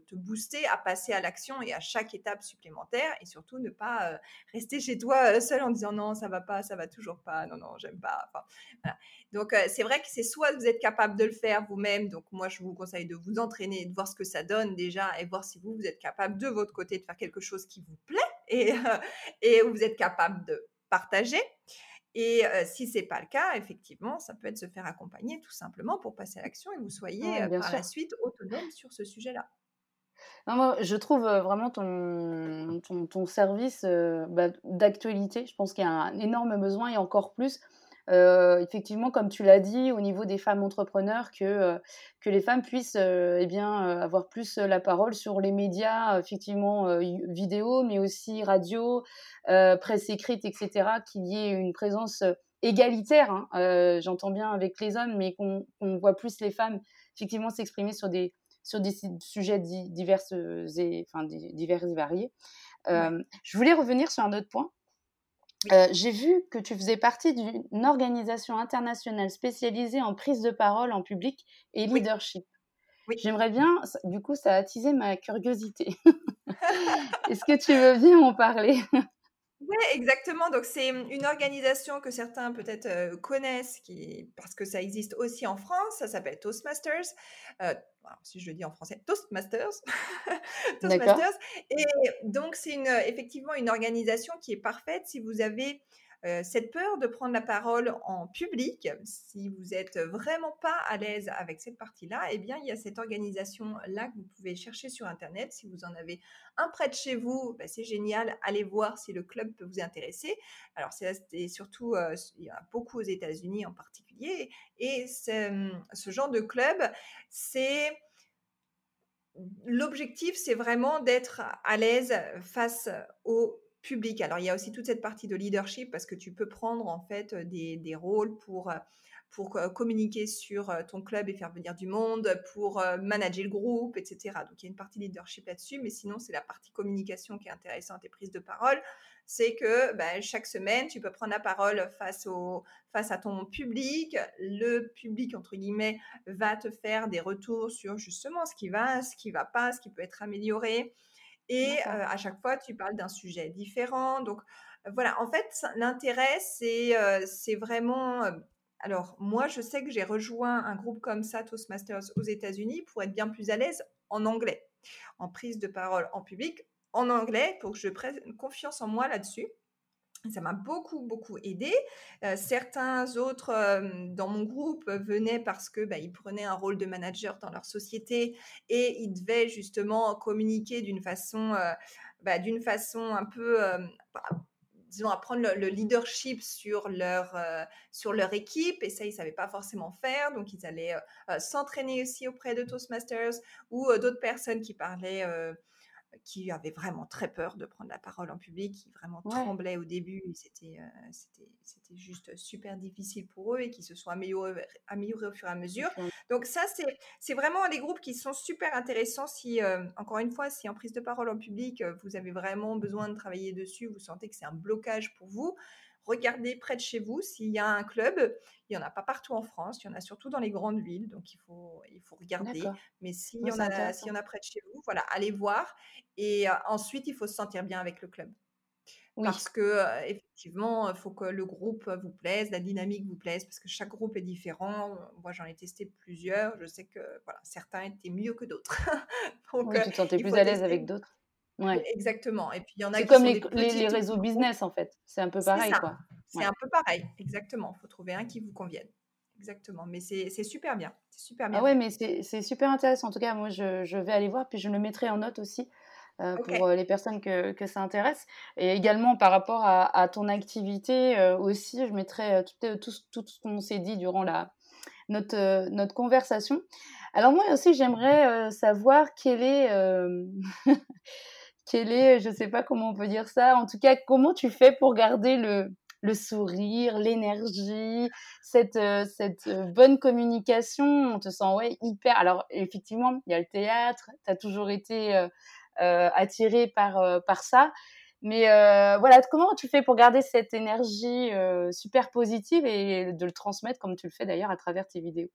te booster à passer à l'action et à chaque étape supplémentaire, et surtout ne pas euh, rester chez toi euh, seul en disant non, ça va pas, ça va toujours pas, non, non, j'aime pas. Donc, euh, c'est vrai que c'est soit vous êtes capable de le faire vous-même, donc moi, je vous conseille de vous entraîner, de voir ce que ça donne déjà, et voir si vous, vous êtes capable de votre côté de faire quelque chose qui vous plaît et, euh, et vous êtes capable de partager. Et euh, si c'est pas le cas, effectivement, ça peut être se faire accompagner tout simplement pour passer à l'action et vous soyez euh, par la suite autonome sur ce sujet-là. moi, je trouve vraiment ton, ton, service bah, d'actualité. Je pense qu'il y a un énorme besoin et encore plus euh, effectivement, comme tu l'as dit, au niveau des femmes entrepreneurs, que, euh, que les femmes puissent euh, eh bien, avoir plus la parole sur les médias, effectivement, vidéo, mais aussi radio, presse écrite, etc., qu'il y ait une présence égalitaire, hein, j'entends bien avec les hommes, mais qu'on voit plus les femmes effectivement s'exprimer sur des, sur des sujets divers et, enfin, divers et variés. Je voulais revenir sur un autre point euh, j'ai vu que tu faisais partie d'une organisation internationale spécialisée en prise de parole en public et leadership. Oui. J'aimerais bien, du coup, ça a attisé ma curiosité. (laughs) Est-ce que tu veux bien en parler? Oui, exactement. Donc, c'est une organisation que certains peut-être euh, connaissent qui, parce que ça existe aussi en France. Ça s'appelle Toastmasters. Euh, si je le dis en français, Toastmasters. (laughs) Toastmasters. Et donc, c'est une, effectivement une organisation qui est parfaite si vous avez euh, cette peur de prendre la parole en public, si vous n'êtes vraiment pas à l'aise avec cette partie-là, eh bien, il y a cette organisation-là que vous pouvez chercher sur Internet. Si vous en avez un près de chez vous, bah, c'est génial. Allez voir si le club peut vous intéresser. Alors, c'est surtout, euh, il y a beaucoup aux États-Unis en particulier. Et ce genre de club, c'est l'objectif, c'est vraiment d'être à l'aise face aux public. Alors, il y a aussi toute cette partie de leadership parce que tu peux prendre en fait des, des rôles pour, pour communiquer sur ton club et faire venir du monde, pour manager le groupe, etc. Donc, il y a une partie leadership là-dessus, mais sinon, c'est la partie communication qui est intéressante et prise de parole. C'est que ben, chaque semaine, tu peux prendre la parole face, au, face à ton public. Le public, entre guillemets, va te faire des retours sur justement ce qui va, ce qui va pas, ce qui peut être amélioré. Et à chaque fois, tu parles d'un sujet différent. Donc voilà, en fait, l'intérêt, c'est c'est vraiment... alors, moi, je sais que j'ai rejoint un groupe comme ça, Toastmasters, aux États-Unis, pour être bien plus à l'aise en anglais, en prise de parole en public, en anglais, pour que je prenne confiance en moi là-dessus. Ça m'a beaucoup, beaucoup aidé. certains autres dans mon groupe venaient parce que bah, ils prenaient un rôle de manager dans leur société et ils devaient justement communiquer d'une façon, bah, d'une façon un peu, bah, disons, à prendre le, leadership sur leur, sur leur équipe. Et ça, ils ne savaient pas forcément faire. Donc, ils allaient s'entraîner aussi auprès de Toastmasters ou d'autres personnes qui parlaient qui avaient vraiment très peur de prendre la parole en public, qui vraiment tremblaient au début. C'était, c'était, c'était juste super difficile pour eux et qui se sont améliorés, améliorés au fur et à mesure. Donc ça, c'est, c'est vraiment des groupes qui sont super intéressants. Si, encore une fois, si en prise de parole en public, vous avez vraiment besoin de travailler dessus, vous sentez que c'est un blocage pour vous, regardez près de chez vous s'il y a un club. Il n'y en a pas partout en France, il y en a surtout dans les grandes villes, donc il faut, il faut regarder. Mais s'il y, en a, s'il y en a près de chez vous, voilà, allez voir. Et ensuite, il faut se sentir bien avec le club. Parce que effectivement, il faut que le groupe vous plaise, la dynamique vous plaise, parce que chaque groupe est différent. Moi, j'en ai testé plusieurs. Je sais que voilà, certains étaient mieux que d'autres. (laughs) Donc, oui, tu te sentais plus à l'aise avec d'autres. Ouais. Exactement. Et puis il y en a C'est comme les, les, réseaux business en fait. C'est un peu pareil quoi. C'est un peu pareil, exactement. Il faut trouver un qui vous convienne. Exactement. Mais c'est super bien. C'est super bien. Ah ouais, mais c'est super intéressant. En tout cas, moi, je, je, vais aller voir, puis je le mettrai en note aussi. Euh, pour euh, les personnes que, que, ça intéresse. Et également par rapport à, à ton activité euh, aussi, je mettrai tout, tout, tout, ce qu'on s'est dit durant la, notre, notre conversation. Alors moi aussi, j'aimerais savoir quel est (laughs) quel est, je sais pas comment on peut dire ça, en tout cas, comment tu fais pour garder le, le sourire, l'énergie, cette, euh, cette euh, bonne communication? On te sent ouais, hyper. Alors, effectivement, il y a le théâtre, tu as toujours été attiré par, par ça. Mais voilà, comment tu fais pour garder cette énergie super positive et de le transmettre comme tu le fais d'ailleurs à travers tes vidéos?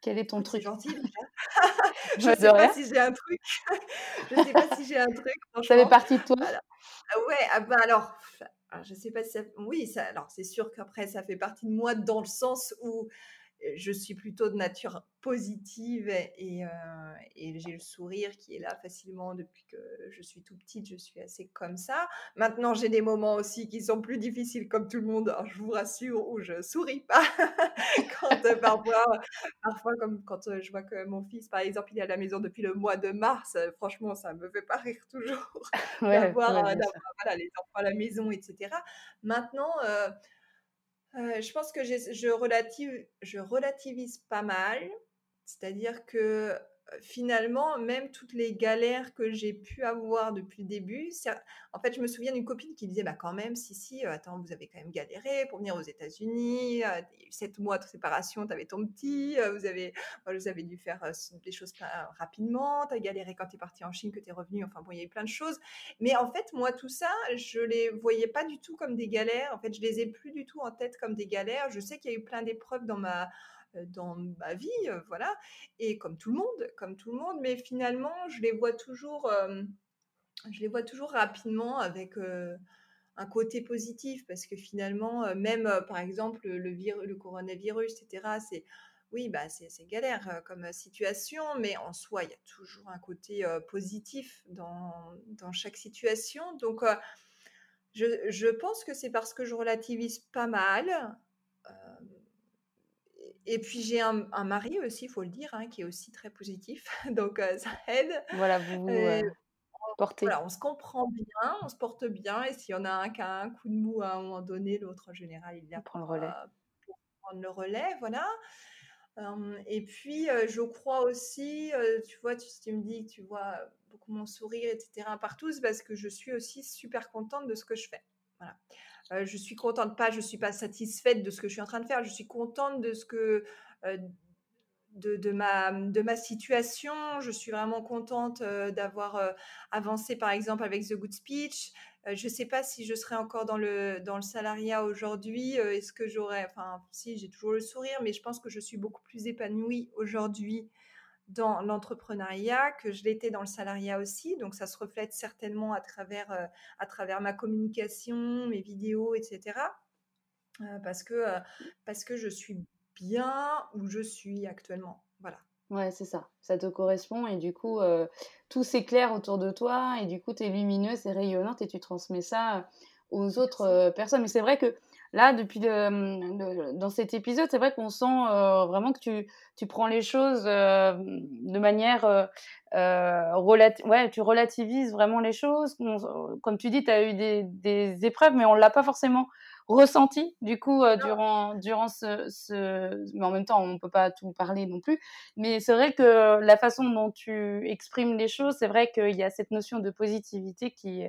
Quel est ton truc? gentil (laughs) Je ne sais pas si j'ai un truc. Je sais pas si j'ai un truc, Ça fait partie de toi? Ah ouais, ah bah alors, je sais pas si ça oui, ça alors c'est sûr qu'après ça fait partie de moi dans le sens où je suis plutôt de nature positive et, euh, et, j'ai le sourire qui est là facilement depuis que je suis tout petite. Je suis assez comme ça. Maintenant, j'ai des moments aussi qui sont plus difficiles, comme tout le monde. je vous rassure, où je souris pas. (laughs) quand euh, parfois, parfois, comme quand euh, je vois que mon fils, par exemple, il est à la maison depuis le mois de mars. franchement, ça me fait pas rire toujours d'avoir les enfants à la maison, etc. Maintenant je pense que je relativise pas mal. C'est-à-dire que finalement, même toutes les galères que j'ai pu avoir depuis le début, en fait, je me souviens d'une copine qui disait: «Bah, quand même, si, si, attends, vous avez quand même galéré pour venir aux États-Unis, il 7 mois de séparation, tu avais ton petit, vous avez vous avez dû faire, des choses rapidement, tu as galéré quand tu es partie en Chine, que tu es revenue», enfin bon, il y a eu plein de choses. Mais en fait, moi, tout ça, je les voyais pas du tout comme des galères. En fait, je les ai plus du tout en tête comme des galères. Je sais qu'il y a eu plein d'épreuves dans ma dans ma vie, voilà. Et comme tout le monde, comme tout le monde, mais finalement, je les vois toujours, je les vois toujours rapidement avec un côté positif, parce que finalement, même par exemple le, le coronavirus, etc. C'est oui, bah c'est galère comme situation, mais en soi, il y a toujours un côté positif dans, dans, chaque situation. Donc, je, je, pense que c'est parce que je relativise pas mal et puis j'ai un, mari aussi, il faut le dire, hein, qui est aussi très positif, (laughs) donc ça aide. Voilà, vous vous portez. Voilà, on se comprend bien, on se porte bien, et s'il y en a un qui a un coup de mou à un moment donné, l'autre en général, il vient prendre le relais. pour prendre le relais, voilà. et puis je crois aussi, tu vois, tu, tu, me dis que tu vois beaucoup mon sourire, etc. partout, c'est parce que je suis aussi super contente de ce que je fais. Voilà je suis contente, pas je suis pas satisfaite de ce que je suis en train de faire, je suis contente de ce que de, ma, de ma situation. Je suis vraiment contente d'avoir avancé, par exemple, avec The Good Speech. je sais pas si je serais encore dans le, dans le salariat aujourd'hui. Est-ce que j'aurais, enfin, si, j'ai toujours le sourire, mais je pense que je suis beaucoup plus épanouie aujourd'hui dans l'entrepreneuriat que je l'étais dans le salariat aussi. Donc, ça se reflète certainement à travers, euh, à travers ma communication, mes vidéos, etc. Euh, parce, que, euh, parce que je suis bien où je suis actuellement. Voilà. Ouais, c'est ça. Ça te correspond et du coup, tout s'éclaire autour de toi et du coup, tu es lumineuse et rayonnante et tu transmets ça aux autres personnes. Mais c'est vrai que là, depuis dans cet épisode, c'est vrai qu'on sent vraiment que tu, tu, prends les choses de manière ouais, tu relativises vraiment les choses. comme tu dis, tu as eu des, des, épreuves, mais on l'a pas forcément ressenti du coup durant durant ce, ce, mais en même temps on peut pas tout parler non plus. Mais c'est vrai que la façon dont tu exprimes les choses c'est vrai qu'il y a cette notion de positivité qui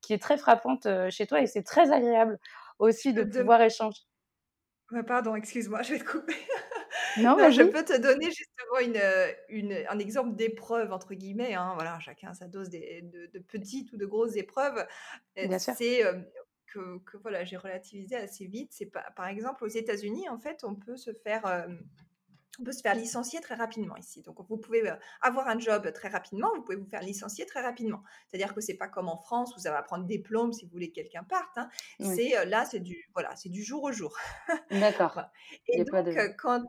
qui est très frappante chez toi et c'est très agréable aussi de, pouvoir échanger. pardon, excuse-moi, je vais te couper. (laughs) Non, je peux te donner justement une, une un exemple d'épreuve, entre guillemets. Hein, voilà, chacun sa dose de, de, petites ou de grosses épreuves. C'est que, que, voilà, j'ai relativisé assez vite. C'est par exemple aux États-Unis, en fait, on peut se faire on peut se faire licencier très rapidement ici. Donc, vous pouvez euh, avoir un job très rapidement, vous pouvez vous faire licencier très rapidement. C'est-à-dire que c'est pas comme en France où ça va prendre diplôme si vous voulez que quelqu'un parte. Hein. C'est euh, là, c'est du voilà, c'est du jour au jour. D'accord. (laughs) Et donc, quand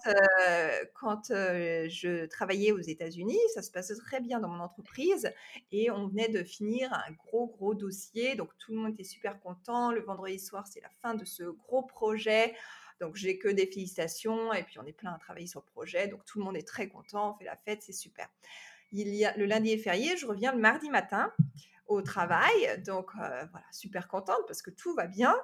quand je travaillais aux États-Unis, ça se passait très bien dans mon entreprise et on venait de finir un gros gros dossier. Donc, tout le monde était super content. Le vendredi soir, c'est la fin de ce gros projet. Donc, j'ai que des félicitations et puis on est plein à travailler sur le projet. Donc, tout le monde est très content, on fait la fête, c'est super. Il y a, le lundi est férié, je reviens le mardi matin au travail. Donc, euh, voilà, super contente parce que tout va bien.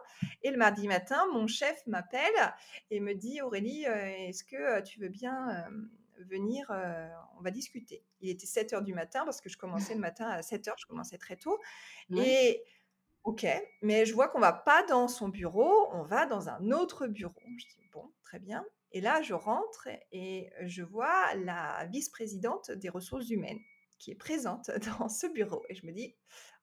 Et le mardi matin, mon chef m'appelle et me dit Aurélie, euh, est-ce que euh, tu veux bien venir On va discuter. Il était 7 heures du matin parce que je commençais le matin à 7 heures, je commençais très tôt. Et OK, mais je vois qu'on va pas dans son bureau, on va dans un autre bureau. Je dis bon, très bien. Et là, je rentre et je vois la vice-présidente des ressources humaines qui est présente (laughs) dans ce bureau. Et je me dis,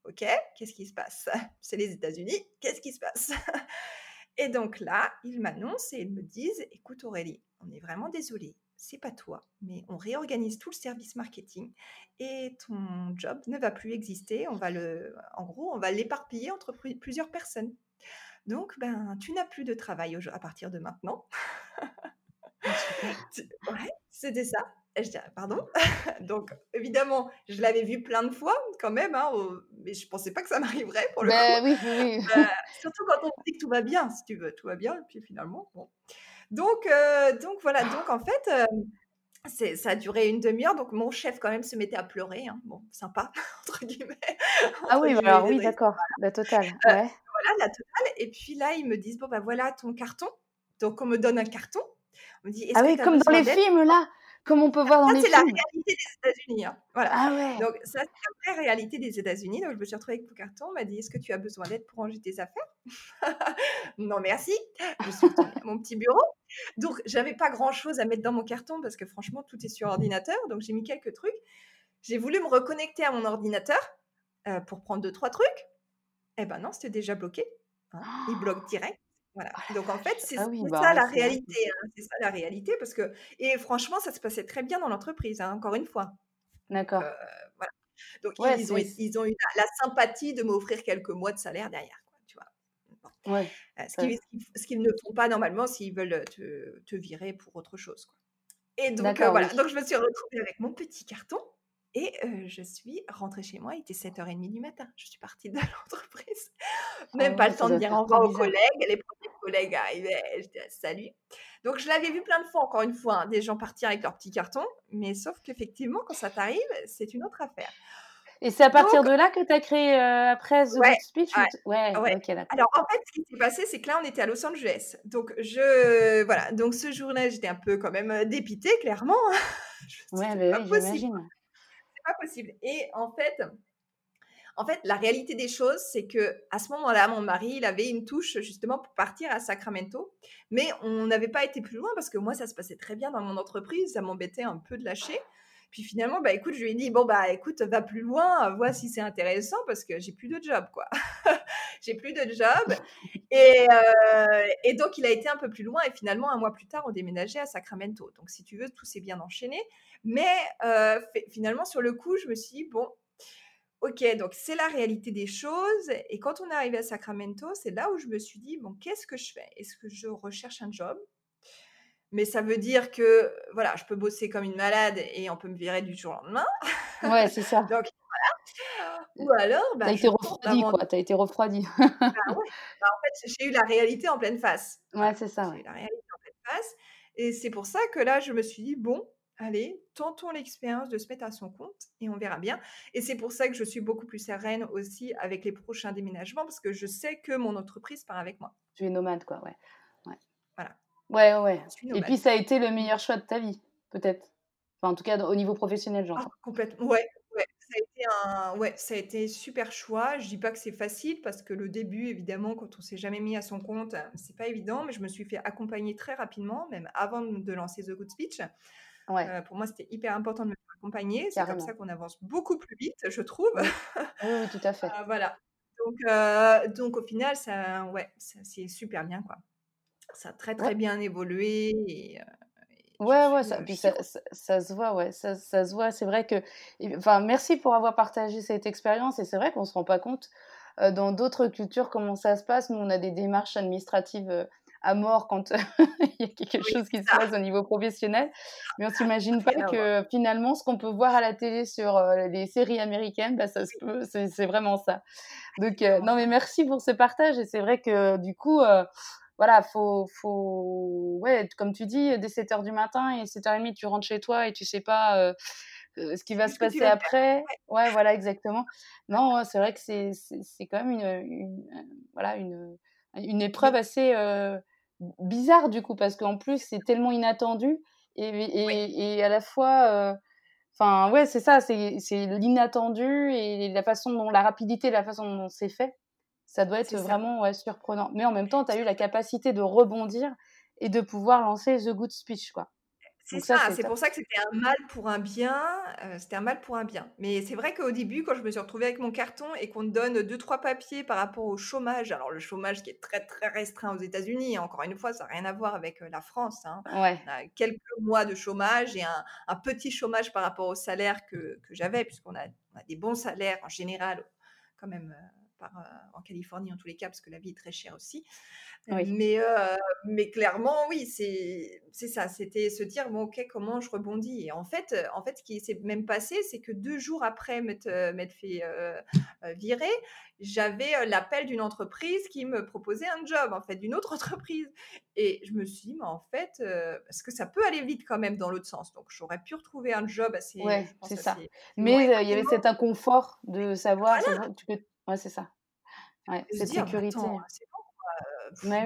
OK, qu'est-ce qui se passe? (laughs) C'est les États-Unis, qu'est-ce qui se passe? (laughs) Et donc là, ils m'annoncent et ils me disent, écoute Aurélie, on est vraiment désolé, c'est pas toi, mais on réorganise tout le service marketing et ton job ne va plus exister. On va le, en gros, on va l'éparpiller entre plusieurs personnes. Donc, ben, tu n'as plus de travail à partir de maintenant. Ah, ouais, c'était ça. Et je dis, pardon. (laughs) Donc, évidemment, je l'avais vu plein de fois quand même, hein, mais je pensais pas que ça m'arriverait pour le ben, Oui, oui. Euh, surtout quand on dit que tout va bien, si tu veux, tout va bien, et puis finalement, bon. Donc, euh, donc voilà, donc en fait, euh, ça a duré une demi-heure, donc mon chef quand même se mettait à pleurer, hein. bon, sympa, (laughs) entre guillemets. (laughs) ah oui, alors oui, d'accord, la totale. Ouais voilà, la totale. Et puis là, ils me disent, bon, ben voilà ton carton. Donc, on me donne un carton. On me dit, ah oui, comme dans les films, là comme on peut voir dans les films. c'est la réalité des États-Unis. Hein. Voilà. Ah ouais. Donc ça, c'est la vraie réalité des États-Unis. Donc je me suis retrouvée avec mon carton. On m'a dit, est-ce que tu as besoin d'aide pour ranger tes affaires? (laughs) Non, merci. Je suis retournée à mon petit bureau. Donc j'avais pas grand-chose à mettre dans mon carton parce que franchement, tout est sur ordinateur. Donc j'ai mis quelques trucs. J'ai voulu me reconnecter à mon ordinateur euh, pour prendre deux, trois trucs. Eh ben non, c'était déjà bloqué. Hein. Il (gasps) bloque direct. Voilà. Oh Donc en fait, c'est ah bah ça la réalité. Hein. C'est ça la réalité parce que et franchement, ça se passait très bien dans l'entreprise. Hein, encore une fois. D'accord. Euh, voilà. Donc ils, ont, ils ont eu la, sympathie de m'offrir quelques mois de salaire derrière. Quoi, tu vois. Ouais, euh, ce qu'ils ne font pas normalement s'ils veulent te, te, virer pour autre chose. Quoi. Et donc euh, voilà. Donc je me suis retrouvée avec mon petit carton et je suis rentrée chez moi, il était 7h30 du matin. Je suis partie de (laughs) l'entreprise. Même ah pas le temps de dire au revoir aux collègues. Les premiers collègues arrivaient, je disais salut. Donc je l'avais vu plein de fois, encore une fois, hein, des gens partir avec leur petit carton. Mais sauf qu'effectivement, quand ça t'arrive, c'est une autre affaire. Et c'est à partir de là que tu as créé après The ouais, Speech ouais, ouais. Alors en fait, ce qui s'est passé, c'est que là, on était à Los Angeles. Donc je voilà. Donc ce jour-là, j'étais un peu quand même dépitée, clairement. Hein. (laughs) ouais, mais oui, j'imagine pas possible. Et en fait, en fait, la réalité des choses, c'est que à ce moment-là, mon mari, il avait une touche justement pour partir à Sacramento, mais on n'avait pas été plus loin parce que moi, ça se passait très bien dans mon entreprise, ça m'embêtait un peu de lâcher. Puis finalement, bah écoute, je lui ai dit bon bah écoute, va plus loin, vois si c'est intéressant parce que j'ai plus de job quoi. (laughs) j'ai plus de job. Et, euh, et, donc il a été un peu plus loin et finalement un mois plus tard, on déménageait à Sacramento. Donc si tu veux, tout s'est bien enchaîné. Mais euh, finalement sur le coup, je me suis dit bon, ok, donc c'est la réalité des choses. Et quand on est arrivé à Sacramento, c'est là où je me suis dit bon, qu'est-ce que je fais? Est-ce que je recherche un job? Mais ça veut dire que voilà, je peux bosser comme une malade et on peut me virer du jour au lendemain. Ouais, c'est ça. (laughs) Donc voilà. Ou alors, bah, t'as été refroidi, quoi. T'as été refroidi. (laughs) bah, ouais. bah, en fait, j'ai eu la réalité en pleine face. Ouais, c'est ça. J'ai eu la réalité en pleine face. Et c'est pour ça que là, je me suis dit bon, allez, tentons l'expérience de se mettre à son compte et on verra bien. Et c'est pour ça que je suis beaucoup plus sereine aussi avec les prochains déménagements parce que je sais que mon entreprise part avec moi. Tu es nomade, quoi, ouais. ouais. Voilà. Ouais, ouais. Et puis ça a été le meilleur choix de ta vie, peut-être. Enfin, en tout cas, au niveau professionnel, j'entends. Ah, complètement. Ouais, ouais. Ça a été un, ouais, ça a été super choix. Je dis pas que c'est facile parce que le début, évidemment, quand on s'est jamais mis à son compte, c'est pas évident. Mais je me suis fait accompagner très rapidement, même avant de lancer The Good Speech. Ouais. Euh, pour moi, c'était hyper important de me faire accompagner. C'est comme ça qu'on avance beaucoup plus vite, je trouve. Oui, (laughs) oui, tout à fait. Euh, voilà. Donc, euh, donc, au final, ça, ouais, c'est super bien, quoi ça a très très bien évolué. Et, ouais, ouais, ça, ça, se voit, ouais, ça, ça se voit. C'est vrai que, enfin, merci pour avoir partagé cette expérience. Et c'est vrai qu'on se rend pas compte dans d'autres cultures comment ça se passe. Nous, on a des démarches administratives à mort quand (laughs) il y a quelque chose qui se passe au niveau professionnel. Mais on s'imagine pas que finalement, ce qu'on peut voir à la télé sur les séries américaines, bah, ça c'est vraiment ça. Donc, non, mais merci pour ce partage. Et c'est vrai que du coup, voilà, faut, faut, ouais, comme tu dis, dès 7 h du matin et 7h30, tu rentres chez toi et tu sais pas euh, euh, ce qui va se passer après. Ouais. voilà, exactement. Non, c'est vrai que c'est, quand même une, voilà, une, une épreuve assez euh, bizarre du coup, parce qu'en plus, c'est tellement inattendu et, et, et à la fois. Enfin, ouais, c'est ça, c'est, c'est l'inattendu et la façon dont, la rapidité, la façon dont c'est fait. Ça doit être vraiment ouais, surprenant. Mais en même temps, tu as eu la capacité de rebondir et de pouvoir lancer The Good Speech, quoi. C'est ça, c'est pour ça que c'était un mal pour un bien, c'était un mal pour un bien. Mais c'est vrai qu'au début, quand je me suis retrouvée avec mon carton et qu'on te donne deux trois papiers par rapport au chômage, alors le chômage qui est très, très restreint aux États-Unis, encore une fois, ça n'a rien à voir avec, la France, hein. Ouais. On a quelques mois de chômage et un petit chômage par rapport au salaire que que j'avais puisqu'on a a des bons salaires en général, quand même, par, en Californie en tous les cas, parce que la vie est très chère aussi. Mais, mais clairement, oui, c'est ça. C'était se dire, bon, ok, comment je rebondis? Et en fait, en fait, ce qui s'est même passé, c'est que deux jours après m'être fait virer, j'avais l'appel d'une entreprise qui me proposait un job, en fait, d'une autre (laughs) entreprise. Et je me suis dit, mais en fait, parce que ça peut aller vite quand même dans l'autre sens? Donc, j'aurais pu retrouver un job assez. Ouais, c'est ça. Mais il y avait cet inconfort de savoir. Tu peux... Ouais, c'est ça. Ouais, cette sécurité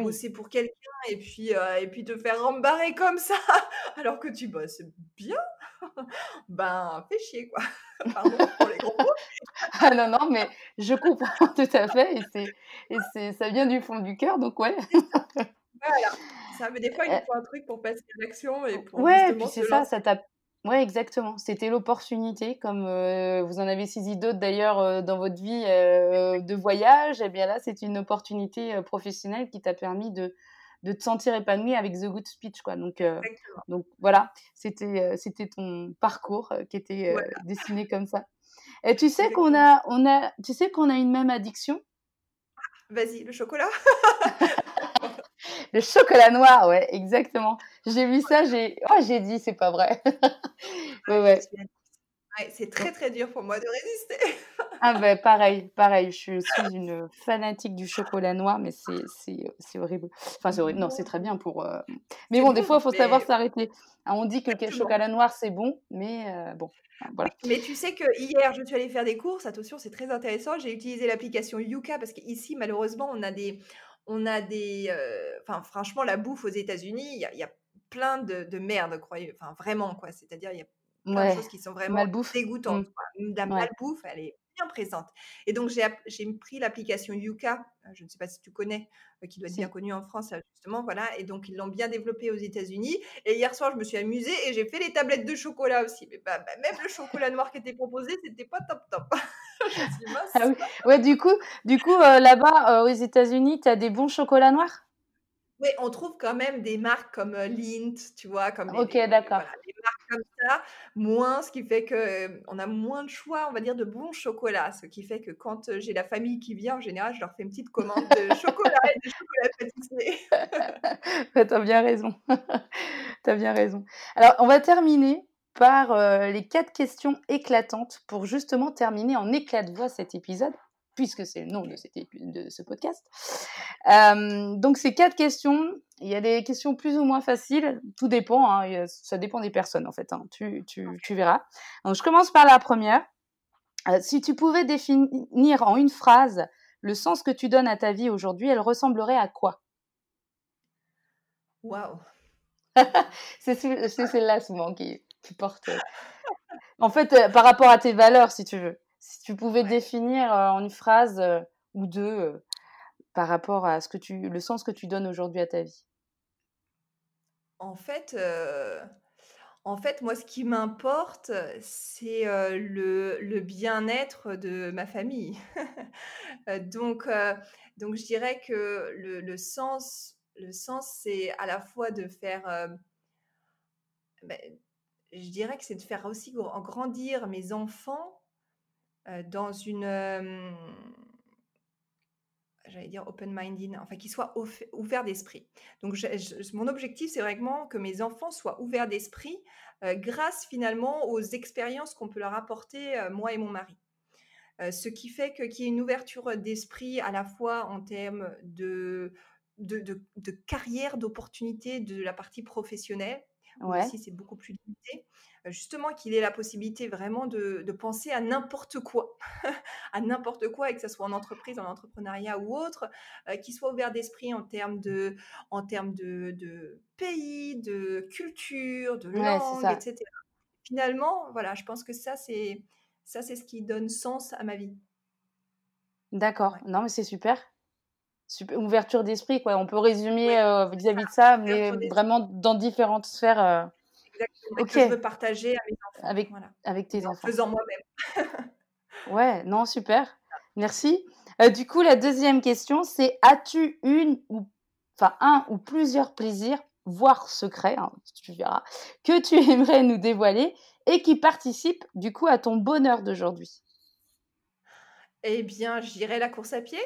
bosser pour quelqu'un et puis, et puis te faire rembarrer comme ça (laughs) alors que tu bosses bien, (laughs) ben fais chier quoi. (laughs) Pardon pour les gros mots. ah non, non, mais je comprends tout à fait et, c'est, et c'est, ça vient du fond du cœur, donc ouais. voilà. Ça, mais des fois, il faut un truc pour passer à l'action et pour. Ouais, puis c'est ça, ça t'a oui, exactement. C'était l'opportunité, comme vous en avez saisi d'autres d'ailleurs dans votre vie de voyage. Et eh bien là, c'est une opportunité professionnelle qui t'a permis de, de te sentir épanoui avec The Good Speech, quoi. Donc, donc voilà, c'était c'était ton parcours qui était dessiné comme ça. Et tu sais qu'on a on a tu sais qu'on a une même addiction? Vas-y, le chocolat. (laughs) Le chocolat noir, ouais, exactement. J'ai vu ça, j'ai oh, j'ai dit, c'est pas vrai. (laughs) ouais, ouais. c'est très très dur pour moi de résister. ah ben pareil, pareil, je suis une fanatique du chocolat noir, mais c'est horrible. Enfin c'est horrible, non c'est très bien pour... Euh, mais bon, des fois il faut savoir s'arrêter. Ah, on dit que le chocolat noir c'est bon, mais euh, bon, voilà. Mais tu sais que hier je suis allée faire des courses, attention c'est très intéressant, j'ai utilisé l'application Yuka parce qu'ici malheureusement on a des on a des. Enfin, franchement, la bouffe aux États-Unis, il y, a plein de, merde, croyez. Enfin, vraiment, quoi. C'est-à-dire, il y a plein de choses qui sont vraiment dégoûtantes. Mmh. La malbouffe, elle est bien présente. Et donc, j'ai pris l'application Yuka, je ne sais pas si tu connais, qui doit être bien connue en France, justement, voilà. Et donc, ils l'ont bien développée aux États-Unis. Et hier soir, je me suis amusée et j'ai fait les tablettes de chocolat aussi. Mais bah, bah, même le chocolat noir qui était proposé, c'était pas top top. (laughs) ah oui. Ouais, du coup, du coup euh, là-bas, euh, aux États-Unis, tu as des bons chocolats noirs? Oui, on trouve quand même des marques comme euh, Lint, tu vois, comme Ok, d'accord. des marques comme ça, moins, ce qui fait que on a moins de choix, on va dire, de bons chocolats. Ce qui fait que quand j'ai la famille qui vient, en général, je leur fais une petite commande de chocolat et de chocolat pâtissier. (laughs) tu as bien raison. (laughs) tu as bien raison. Alors, on va terminer par euh, les quatre questions éclatantes pour justement terminer en éclat de voix cet épisode, puisque c'est le nom de, de ce podcast. Euh, donc ces quatre questions, il y a des questions plus ou moins faciles, tout dépend, hein, ça dépend des personnes en fait, hein, tu, tu, tu, verras. Donc je commence par la première. Euh, si tu pouvais définir en une phrase le sens que tu donnes à ta vie aujourd'hui, elle ressemblerait à quoi? Waouh (laughs) C'est celle-là souvent qui, qui porte. Euh, (laughs) en fait, euh, par rapport à tes valeurs, si tu veux. Si tu pouvais définir euh, en une phrase ou deux par rapport à ce que tu, le sens que tu donnes aujourd'hui à ta vie. En fait, en fait, moi, ce qui m'importe, c'est le, le bien-être de ma famille. (laughs) donc, donc, je dirais que le, le sens, le sens, c'est à la fois de faire ben, je dirais que c'est de faire aussi grandir mes enfants dans une, j'allais dire open-minded, enfin qu'ils soient ouverts d'esprit. Donc mon objectif, c'est vraiment que mes enfants soient ouverts d'esprit grâce finalement aux expériences qu'on peut leur apporter, moi et mon mari. ce qui fait qu'il y ait une ouverture d'esprit à la fois en termes de, de, de carrière, d'opportunités de la partie professionnelle, Ouais. Aussi, c'est beaucoup plus limité. justement, qu'il ait la possibilité vraiment de, de penser à n'importe quoi, (laughs) à n'importe quoi, et que ce soit en entreprise, en entrepreneuriat ou autre, qu'il soit ouvert d'esprit en termes de, en termes de, de pays, de culture, de langue, etc. Finalement, voilà, je pense que ça, c'est ça, c'est ce qui donne sens à ma vie. D'accord. Non, mais c'est super. Super, ouverture d'esprit, quoi. On peut résumer vis-à-vis de ça, mais vraiment dans différentes sphères. exactement, que je veux partager mes enfants, Avec voilà, avec tes en enfants. faisant moi-même. (laughs) Ouais, non, super. Merci. Heu, du coup, la deuxième question, c'est as-tu une ou enfin, un ou plusieurs plaisirs, voire secrets, hein, tu verras, que tu (laughs) aimerais nous dévoiler et qui participent, du coup, à ton bonheur d'aujourd'hui? Eh bien, je dirais la course à pied.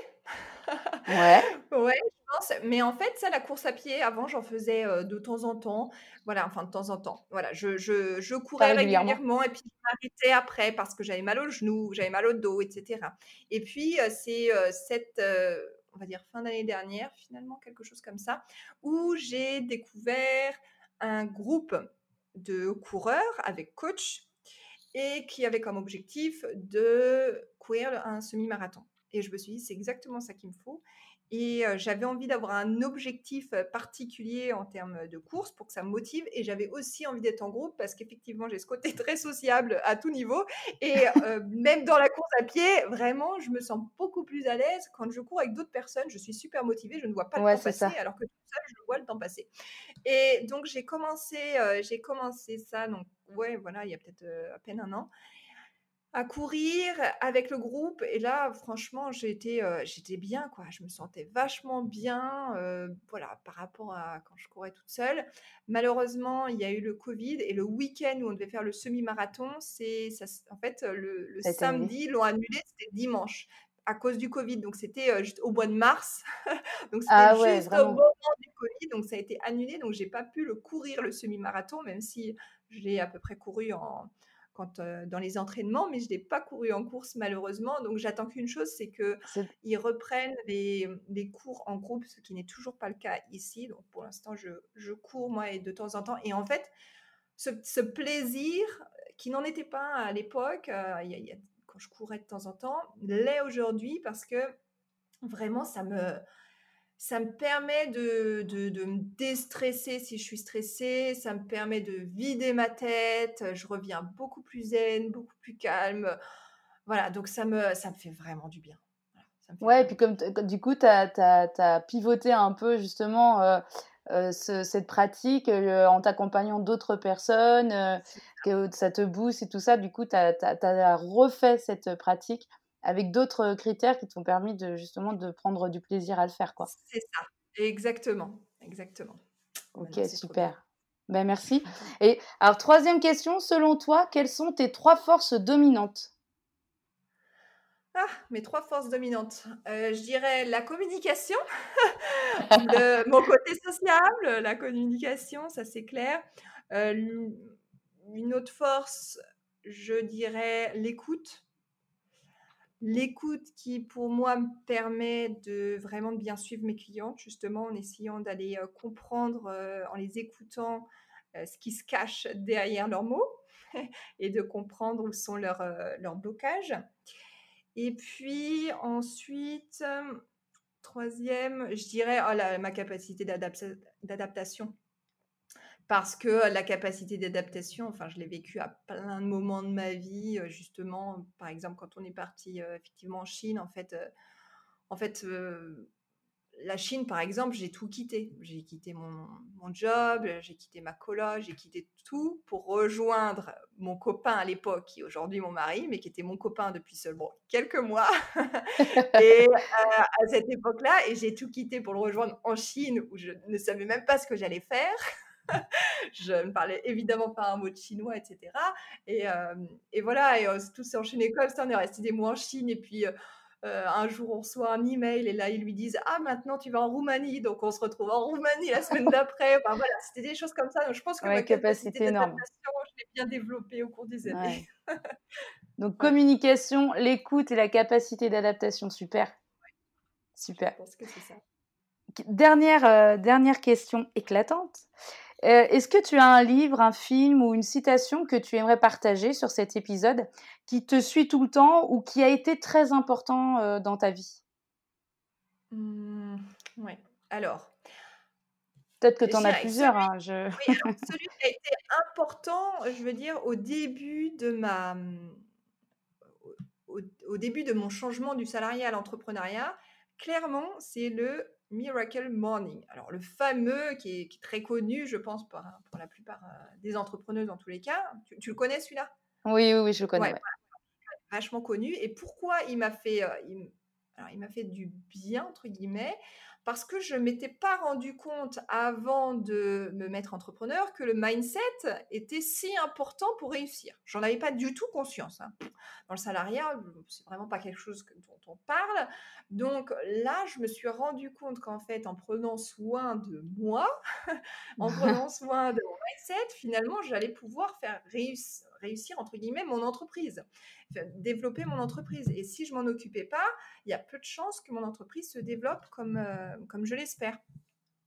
Ouais. (laughs) Ouais, je pense, mais en fait, ça, la course à pied, avant, j'en faisais, de temps en temps. Voilà, enfin, de temps en temps. Voilà, je je je courais régulièrement? régulièrement et puis je m'arrêtais après parce que j'avais mal au genou, j'avais mal au dos et cetera et puis, c'est, cette, on va dire fin d'année dernière, finalement, quelque chose comme ça, où j'ai découvert un groupe de coureurs avec coach et qui avait comme objectif de courir un semi-marathon et je me suis dit: «C'est exactement ça qu'il me faut» et heu, j'avais envie d'avoir un objectif, heu, particulier en termes, de course pour que ça me motive et j'avais aussi envie d'être en groupe parce qu'effectivement, j'ai ce côté (laughs) très sociable à tout niveau et heu, même dans la course à pied, vraiment, je me sens beaucoup plus à l'aise quand je cours avec d'autres personnes. Je suis super motivée, je ne vois pas le Ouais, temps passer ça. alors que toute seule, je vois le temps passer et donc j'ai commencé, j'ai commencé ça donc ouais, voilà, il y a peut-être, à peine un an à courir avec le groupe et là, franchement, j'étais, j'étais bien, quoi. Je me sentais vachement bien, heu, voilà, par rapport à quand je courais toute seule. Malheureusement, il y a eu le covid et le week-end où on devait faire le semi-marathon, c'est ça en fait, le le samedi, ils l'ont annulé, c'était dimanche à cause du covid, donc c'était, heu, juste au mois de mars, (laughs) donc c'était Ah ouais, juste au moment du covid, donc ça a été annulé, donc j'ai pas pu le courir le semi-marathon, même si je l'ai à peu près couru en quand, dans les entraînements, mais je l'ai pas couru en course malheureusement. Donc j'attends qu'une chose, c'est qu'ils reprennent les, mmh, les cours en groupe, ce qui n'est toujours pas le cas ici. Donc pour l'instant, je je cours moi et de temps en temps et en fait, ce ce plaisir qui n'en était pas à l'époque, y a y a quand je courais de temps en temps, l'est aujourd'hui parce que vraiment ça me ça me permet de de de me déstresser si je suis stressée, ça me permet de vider ma tête, je reviens beaucoup plus zen, beaucoup plus calme. Voilà, donc ça me ça me fait vraiment du bien. Voilà, ça me fait ouais et puis du comme du coup, tu as as pivoté un peu justement, heu, ce cette pratique, en t'accompagnant d'autres personnes, que ça te booste et tout ça. Du coup, tu as as refait cette pratique avec d'autres critères qui t'ont permis de justement de prendre du plaisir à le faire, quoi. c'est ça, exactement, exactement. Bah, OK, super. Ben merci et alors troisième question, selon toi, quelles sont tes 3 forces dominantes? Ah, mes 3 forces dominantes, heu, je dirais la communication, (laughs) le mon côté sociable, la communication, ça c'est clair. L'u une autre force, je dirais l'écoute. L'écoute qui, pour moi, me permet de vraiment bien suivre mes clientes, justement, en essayant d'aller, comprendre, en les écoutant, ce qui se cache derrière leurs mots (laughs) et de comprendre où sont leurs, blocages et puis ensuite, 3 je dirais, oh ma capacité d'adapta d'adaptation. Parce que la capacité d'adaptation, enfin, je l'ai vécu à plein de moments de ma vie, justement, par exemple, quand on est parti, effectivement en Chine, en fait, en fait, la Chine, par exemple, j'ai tout quitté. J'ai quitté mon mon job, j'ai quitté ma coloc, j'ai quitté tout pour rejoindre mon copain à l'époque, qui est aujourd'hui mon mari, mais qui était mon copain depuis seulement quelques mois (laughs) et à cette époque-là et j'ai tout quitté pour le rejoindre en Chine où je ne savais même pas ce que j'allais faire. (laughs) Je ne parlais évidemment pas un mot de chinois, et cetera et voilà et heu, tout s'est enchaîné comme ça. On est resté des mois en Chine et puis, heu heu, un jour, on reçoit un email et là, ils lui disent: «Ah maintenant tu vas en Roumanie», donc on se retrouve en Roumanie la semaine (laughs) d'après. Enfin voilà, c'était des choses comme ça, donc je pense que ma Ouais, capacité capacité énorme. d'adaptation, je l'ai bien développée au cours des années. Ouais. (laughs) Donc communication, l'écoute et la capacité d'adaptation, super, je super. pense que c'est ça. Dernière, dernière question éclatante. Heu, est-ce que tu as un livre, un film ou une citation que tu aimerais partager sur cet épisode, qui te suit tout le temps ou qui a été très important, heu, dans ta vie? Mmh, ouais. Alors, Peut-être que tu en as plusieurs, celui hein, je (laughs) oui, alors celui qui a été important, je veux dire au début de ma, mmh au au au début de mon changement du salariat à l'entrepreneuriat, clairement, c'est le Miracle Morning. Alors, le fameux qui est, très connu, je pense, pour, pour la plupart des entrepreneurs dans tous les cas. Tu, le connais celui-là? Oui, oui, oui, je le connais. Vachement connu. Et pourquoi il m'a fait, il m'a fait du bien, entre guillemets? Parce que je ne m'étais pas rendu compte avant de me mettre entrepreneur que le mindset était si important pour réussir. J'en avais pas du tout conscience. Hein. Dans le salariat, c'est vraiment pas quelque chose dont on parle. Donc là, je me suis rendu compte qu'en fait, en prenant soin de moi, (laughs) en (laughs) prenant soin de mon mindset, finalement, j'allais pouvoir faire réussir réussir, entre guillemets, mon entreprise, développer mon entreprise. Et si je m'en occupais pas, il y a peu de chances que mon entreprise se développe comme, euh, comme je l'espère.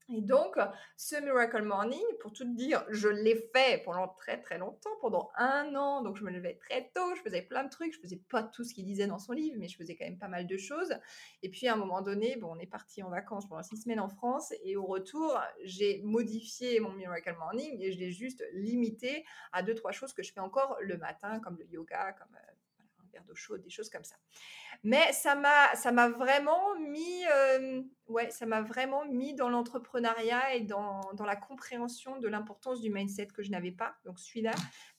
Et donc, ce Miracle Morning, pour tout dire, je l'ai fait pendant très très longtemps, pendant un an. Donc, je me levais très tôt, je faisais plein de trucs. Je faisais pas tout ce qu'il disait dans son livre, mais je faisais quand même pas mal de choses. Et puis, à un moment donné, bon, on est parti en vacances pendant six semaines en France. Et au retour, j'ai modifié mon Miracle Morning et je l'ai juste limité à deux, trois choses que je fais encore le matin, comme le yoga, comme d'eau chaude, des choses comme ça. Mais ça m'a, ça m'a vraiment mis, euh, ouais, ça m'a vraiment mis dans l'entrepreneuriat et dans, dans, la compréhension de l'importance du mindset que je n'avais pas. Donc celui-là,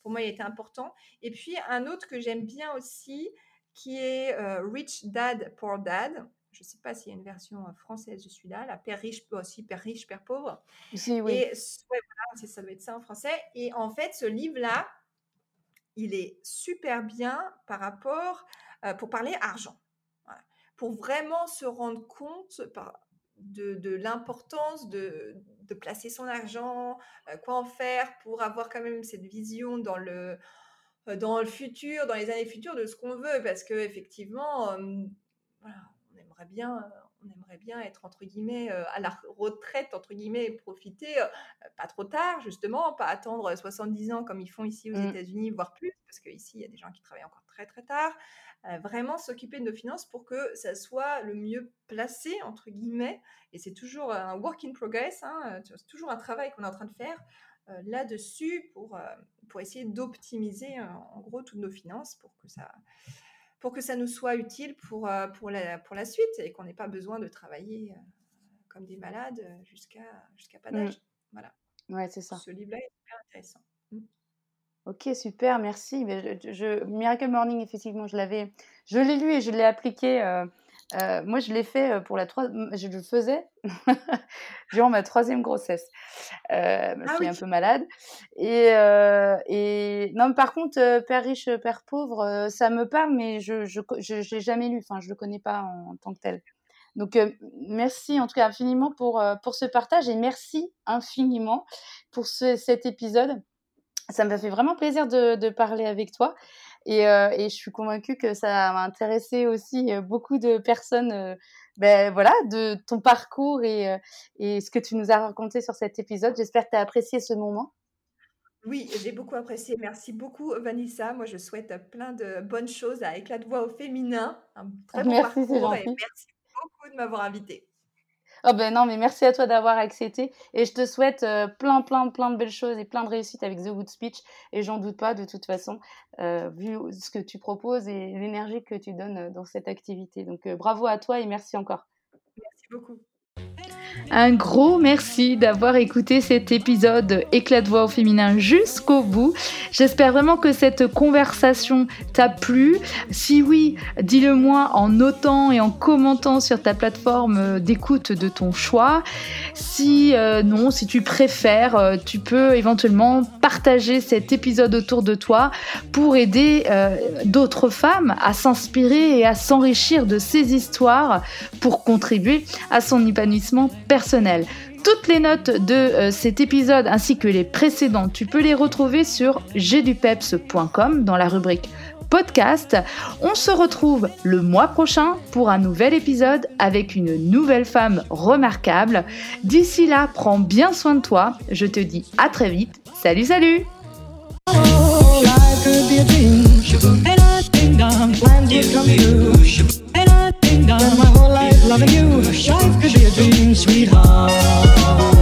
pour moi, il était important. Et puis un autre que j'aime bien aussi, qui est euh, Rich Dad Poor Dad. Je ne sais pas s'il y a une version euh, française de celui-là, la Père riche, aussi Père riche, Père pauvre. Si, oui. Et ça doit être ça en français. Et en fait, ce livre-là, il est super bien par rapport pour parler argent. Pour vraiment se rendre compte de, l'importance de, placer son argent, quoi en faire pour avoir quand même cette vision dans le, dans le futur, dans les années futures de ce qu'on veut. Parce que effectivement, on aimerait bien on aimerait bien être entre guillemets euh, à la retraite entre guillemets et profiter euh, pas trop tard justement, pas attendre 70 ans comme ils font ici aux mmh. États-Unis voire plus parce qu'ici il y a des gens qui travaillent encore très très tard. Euh, vraiment s'occuper de nos finances pour que ça soit le mieux placé entre guillemets et c'est toujours un work in progress, hein, c'est toujours un travail qu'on est en train de faire là-dessus pour, pour essayer d'optimiser en gros toutes nos finances pour que ça pour que ça nous soit utile pour, euh, pour, la, pour la suite et qu'on n'ait pas besoin de travailler euh, comme des malades euh, jusqu'à jusqu'à pas mmh. d'âge. Voilà. Ouais, c'est ça. Ce livre-là est super intéressant. Mmh. Ok, super, merci. Mais je, Miracle Morning, effectivement, je l'avais, je l'ai lu et je l'ai appliqué euh, moi, je l'ai fait euh, pour la troisième. Je le faisais (laughs) durant ma troisième grossesse. Euh, je ah suis un peu malade. Et, et non, mais par contre, Père riche, Père pauvre, ça me parle, mais je je, je, l'ai jamais lu. Enfin, je le connais pas en, tant que tel. Donc, merci en tout cas infiniment pour, pour ce partage et merci infiniment pour ce, cet épisode. Ça me fait vraiment plaisir de, de parler avec toi. Euh, et, je suis convaincue que ça va intéresser aussi euh, beaucoup de personnes, euh, ben, voilà, de ton parcours et, et ce que tu nous as raconté sur cet épisode. J'espère que tu as apprécié ce moment. Oui, j'ai beaucoup apprécié. Merci beaucoup, Vanessa. Moi, je souhaite plein de bonnes choses à Éclat de voix au féminin. Un très bon merci, parcours et merci beaucoup de m'avoir invité. Oh ben non, mais merci à toi d'avoir accepté. Et je te souhaite euh, plein, plein, plein de belles choses et plein de réussites avec The Wood Speech. Et j'en doute pas, de toute façon, euh, vu ce que tu proposes et l'énergie que tu donnes euh, dans cette activité. Donc bravo à toi et merci encore. Merci beaucoup. Un gros merci d'avoir écouté cet épisode Éclat de voix au féminin jusqu'au bout. J'espère vraiment que cette conversation t'a plu. Si oui, dis-le moi en notant et en commentant sur ta plateforme d'écoute de ton choix. Si euh, non, si tu préfères, euh, tu peux éventuellement partager cet épisode autour de toi pour aider euh, d'autres femmes à s'inspirer et à s'enrichir de ces histoires pour contribuer à son épanouissement personnel. Toutes les notes de euh, cet épisode ainsi que les précédents, tu peux les retrouver sur gdupeps.com dans la rubrique podcast. On se retrouve le mois prochain pour un nouvel épisode avec une nouvelle femme remarquable. D'ici là, prends bien soin de toi. Je te dis à très vite. Salut, salut Loving you, life could be a dream, sweetheart.